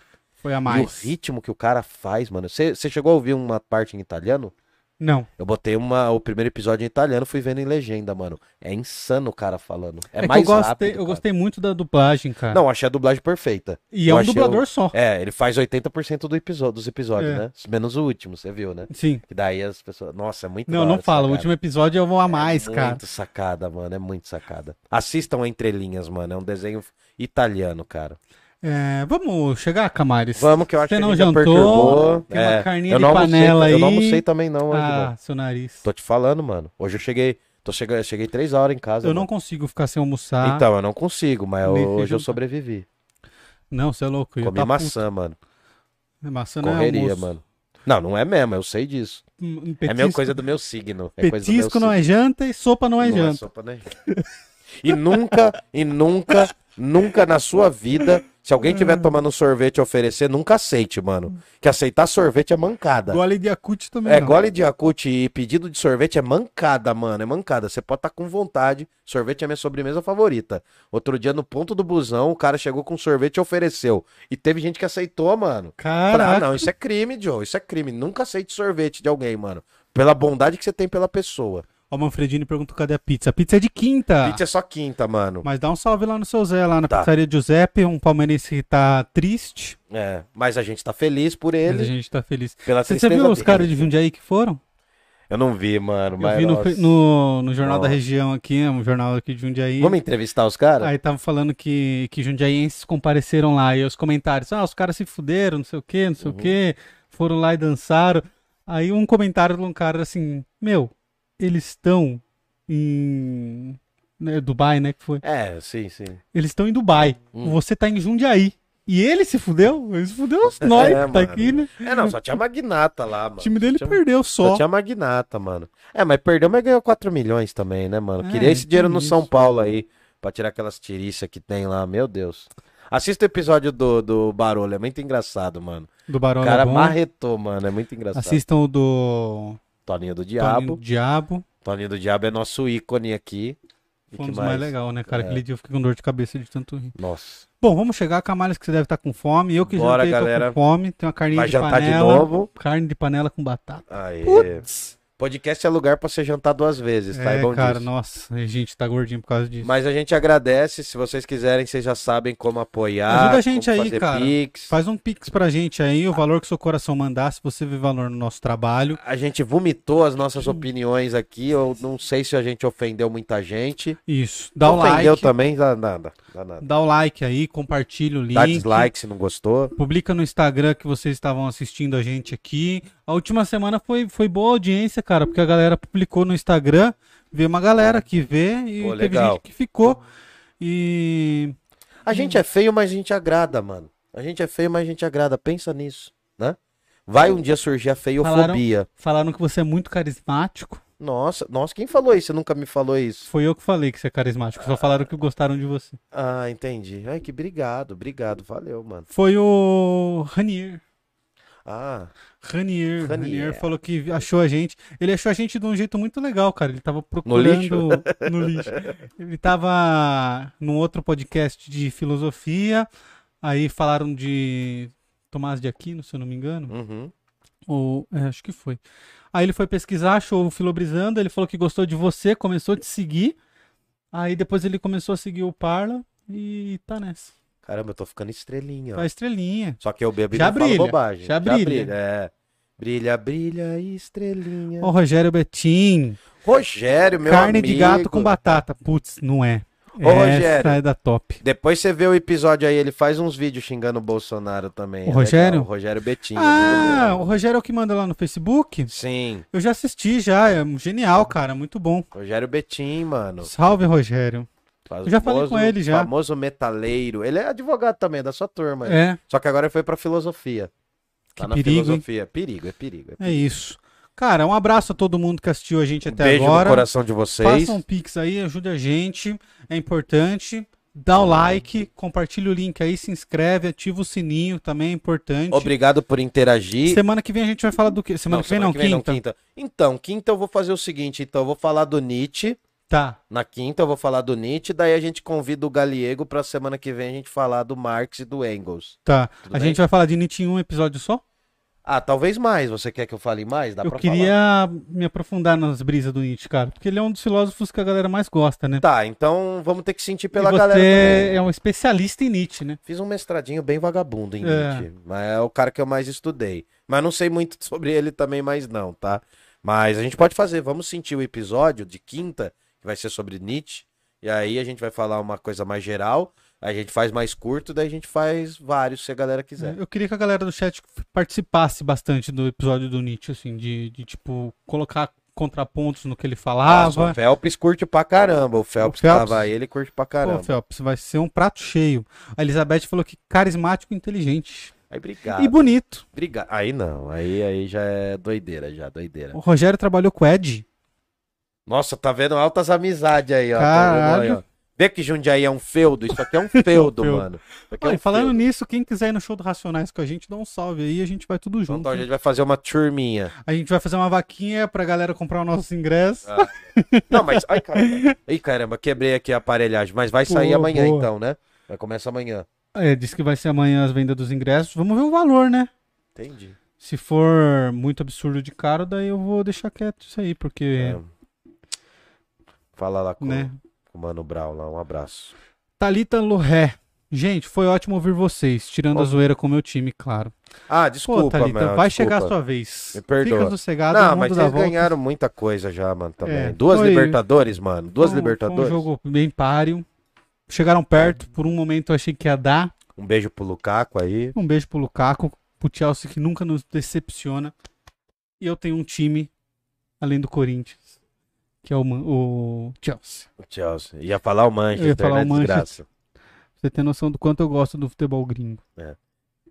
Foi a E o mais. ritmo que o cara faz, mano. Você chegou a ouvir uma parte em italiano? Não. Eu botei uma, o primeiro episódio em italiano, fui vendo em legenda, mano. É insano o cara falando. É, É, mais eu gostei, rápido. eu cara. gostei muito da dublagem, cara. Não, achei a dublagem perfeita. e é eu um achei dublador só. É, ele faz 80% do episódio, dos episódios, É. né? Menos o último, você viu, né? Sim. Que daí as pessoas. Nossa, é muito Não, não fala. O último episódio eu vou a mais, é cara. Muito sacada, mano. É muito sacada. Assistam Entre Linhas, mano. É um desenho italiano, cara. É, vamos chegar, Camares? Vamos, que eu acho Você que a não jantou? perturbou. Tem uma É, carninha eu de não almocei, panela Eu não aí. almocei também, não, hoje, Ah, não. seu nariz. Tô te falando, mano. Hoje eu cheguei. Tô chegando, cheguei três horas em casa. Eu não mano. consigo ficar sem almoçar. Então, eu não consigo, mas eu- fez hoje eu jantar. sobrevivi. Não, você é louco. eu Comi tá maçã, mano. puto. Maçã não é Correria, almoço. mano. Não, não é mesmo, eu sei disso. Hum, É a petisco- mesma coisa do meu signo. É coisa do meu Petisco não signo. é janta e sopa não é janta. sopa, né? E nunca, e nunca, nunca na sua vida, se alguém tiver Hum. tomando um sorvete e oferecer, nunca aceite, mano. Que aceitar sorvete é mancada. Gole de Yakut também É, não. gole de Yakut e pedido de sorvete é mancada, mano. É mancada. Você pode estar com vontade. Sorvete é minha sobremesa favorita. Outro dia, no ponto do busão, o cara chegou com sorvete e ofereceu. E teve gente que aceitou, mano. Ah, não, isso é crime, Joe. Isso é crime. Nunca aceite sorvete de alguém, mano. Pela bondade que você tem pela pessoa. Ó, o Manfredini perguntou cadê a pizza. A pizza é de quinta. Pizza é só quinta, mano. Mas dá um salve lá no seu Zé, lá na Tá. pizzaria Giuseppe, um palmeirense que tá triste, É, mas a gente tá feliz por mas ele. a gente tá feliz. Pela Você, você viu os dele. caras de Jundiaí que foram? Eu não vi, mano. Eu mas vi no, no, no Jornal da Nossa. Região aqui, um jornal aqui de Jundiaí. Vamos entrevistar os caras? Aí tava falando que, que jundiaienses compareceram lá. E os comentários, ah, os caras se fuderam, não sei o quê, não sei Uhum. o quê. Foram lá e dançaram. Aí um comentário de um cara assim, meu, eles estão em né, Dubai, né, que foi? É, sim, sim. Eles estão em Dubai. Hum. Você tá em Jundiaí. E ele se fudeu? Ele se fudeu nós É, que tá mano. aqui, né? É, não, só tinha magnata lá, mano. O time dele Tinha- perdeu Só só. tinha magnata, mano. É, mas perdeu, mas ganhou 4 milhões também, né, mano? É, Queria esse dinheiro no isso. São Paulo aí, pra tirar aquelas tiriças que tem lá, meu Deus. Assista o episódio do, do Barulho, é muito engraçado, mano. Do O Barão cara bom. marretou, mano, é muito engraçado. Assistam o do Toninho do Diabo. Diabo. Diabo. Toninho do Diabo é nosso ícone aqui. Foi um dos mais, mais? legais, né, cara? É. Aquele dia eu fiquei com dor de cabeça de tanto rir. Nossa. Bom, vamos chegar malha que você deve estar com fome. Eu que Bora, jantei, galera. tô com fome. Tem uma carninha Vai de jantar de novo. Carne de panela com batata. Aê. Podcast é lugar pra você jantar duas vezes, tá? É, é, bom cara, disso. nossa, a gente tá gordinho por causa disso. Mas a gente agradece. Se vocês quiserem, vocês já sabem como apoiar. Ajuda a gente aí, cara. Pix. Faz um pix pra gente aí, o valor que seu coração mandar, se você vê valor no nosso trabalho. A gente vomitou as nossas opiniões aqui. Eu não sei se a gente ofendeu muita gente. Isso. Dá o ofendeu like. também, dá nada. Dá nada. Dá o like aí, compartilha o link. Dá dislike se não gostou. Publica no Instagram que vocês estavam assistindo a gente aqui. A última semana foi, foi boa audiência, cara, porque a galera publicou no Instagram, veio uma galera que vê e Pô, teve legal. gente que ficou. E A gente é feio, mas a gente agrada, mano. A gente é feio, mas a gente agrada. Pensa nisso, né? Vai um dia surgir a feiofobia. falaram que você é muito carismático. Nossa, nossa, quem falou isso? Você nunca me falou isso. Foi eu que falei que você é carismático. Só falaram que gostaram de você. Ah, entendi. Ai, que obrigado, obrigado. Valeu, mano. Foi o Ranier. Ah, Ranier, Ranier. Ranier falou que achou a gente. Ele achou a gente de um jeito muito legal, cara. Ele tava lixo? procurando no lixo. Ele tava num outro podcast de filosofia. Aí falaram de Tomás de Aquino, se eu não me engano. uhum. Ou, é, acho que foi. Aí ele foi pesquisar, achou o Filobrizando. Ele falou que gostou de você, começou a te seguir. Aí depois ele começou a seguir o Parla e tá nessa. Caramba, eu tô ficando estrelinha, ó. Tá estrelinha. Só que eu bebo e Já não falo brilha, bobagem. já brilha. É. Brilha, brilha, estrelinha. Ó, Rogério Betim. Rogério, meu Carne amigo. de gato com batata. Putz, não é. Ô, Essa Rogério. é da top. Depois você vê o episódio aí, ele faz uns vídeos xingando o Bolsonaro também. O é Rogério? legal. O Rogério Betinho. Ah, muito o Rogério é o que manda lá no Facebook? Sim, Eu já assisti já, é genial, cara, muito bom. Rogério Betim, mano. Salve, Rogério. Faz Eu já falei com ele já. Famoso metaleiro. Ele é advogado também, da sua turma. É, Só que agora ele foi pra filosofia. Tá Que na perigo, filosofia. Perigo, é perigo. É é isso. Cara, um abraço a todo mundo que assistiu a gente Um até beijo agora. no coração de vocês. Faça um pix aí, ajude a gente, é importante. Dá o like, compartilha o link aí, se inscreve, ativa o sininho, também é importante. Obrigado por interagir. Semana que vem a gente vai falar do quê? Semana Não, que vem não, semana quinta. Então, quinta eu vou fazer o seguinte, então eu vou falar do Nietzsche. Tá. Na quinta eu vou falar do Nietzsche, daí a gente convida o Galiego pra semana que vem a gente falar do Marx e do Engels. Tá. Tudo a bem? gente vai falar de Nietzsche em um episódio só? Ah, talvez mais. Você quer que eu fale mais? Dá eu pra queria me aprofundar nas brisas do Nietzsche, cara. Porque ele é um dos filósofos que a galera mais gosta, né? Tá, então vamos ter que sentir pela e você galera também. é um especialista em Nietzsche, né? Fiz um mestradinho bem vagabundo em É. Nietzsche, mas é o cara que eu mais estudei. Mas não sei muito sobre ele também mais não, tá? Mas a gente pode fazer, vamos sentir o episódio de quinta, que vai ser sobre Nietzsche, e aí a gente vai falar uma coisa mais geral, aí a gente faz mais curto, daí a gente faz vários, se a galera quiser. Eu queria que a galera do chat participasse bastante do episódio do Nietzsche, assim, de, de tipo, colocar contrapontos no que ele Nossa, falava. o Phelps curte pra caramba, o Phelps, O Phelps? tava aí, ele curte pra Pô, caramba. Phelps, vai ser um prato cheio. A Elizabeth falou que carismático e inteligente. Aí, obrigado. E bonito. Obrigado. Aí não, aí, aí já é doideira, já, doideira. O Rogério trabalhou com o Ed. Nossa, tá vendo altas amizades aí, ó. Tá Caralho. aí, ó. Vê que Jundiaí é um feudo? Isso aqui é um feudo, feudo. mano. Aqui é Olha, um falando feudo. nisso, quem quiser ir no show do Racionais com a gente, dá um salve aí, a gente vai tudo junto. Então a gente vai fazer uma turminha. A gente vai fazer uma vaquinha pra galera comprar o nosso ingresso. Ah. Não, mas. Ai, caramba. Ih, caramba, quebrei aqui a aparelhagem. Mas vai sair Boa, amanhã, boa. então, né? Vai começar amanhã. É, disse que vai ser amanhã as vendas dos ingressos. Vamos ver o valor, né? Entendi. Se for muito absurdo de caro, daí eu vou deixar quieto isso aí, porque, É. Fala lá com, né? com o Mano Brown lá. Um abraço. Thalita Lorré. Gente, foi ótimo ouvir vocês, tirando a Ó. zoeira com o meu time, claro. Ah, Pô, desculpa, Thalita, mano. vai desculpa. chegar a sua vez. Me perdoa. Fica sossegado, Não, mas vocês ganharam muita coisa já, mano, também. É, Duas foi- Libertadores, mano. Duas Foi Libertadores. Foi um jogo bem páreo. Chegaram perto, por um momento eu achei que ia dar. Um beijo pro Lukaku aí. Um beijo pro Lukaku, pro Chelsea que nunca nos decepciona. E eu tenho um time, além do Corinthians, que é o, o Chelsea. O Chelsea. Ia falar o Manchester, Eu ia falar né? o Manchester. Desgraça. Você tem noção do quanto eu gosto do futebol gringo.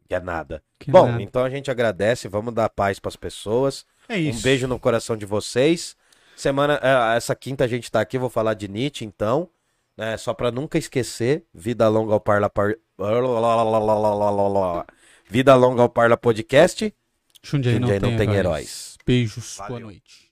Que é nada. Que Bom, nada. então a gente agradece, vamos dar paz pras pessoas. é isso. Um beijo no coração de vocês. Semana, eh, essa quinta a gente tá aqui, vou falar de Nietzsche, então. Né, só pra nunca esquecer, Vida Longa ao Parla par... Vida Longa ao Parla Podcast. Jundiaí não, Jundiaí tem, não tem heróis. heróis. Beijos. Boa Valeu. noite.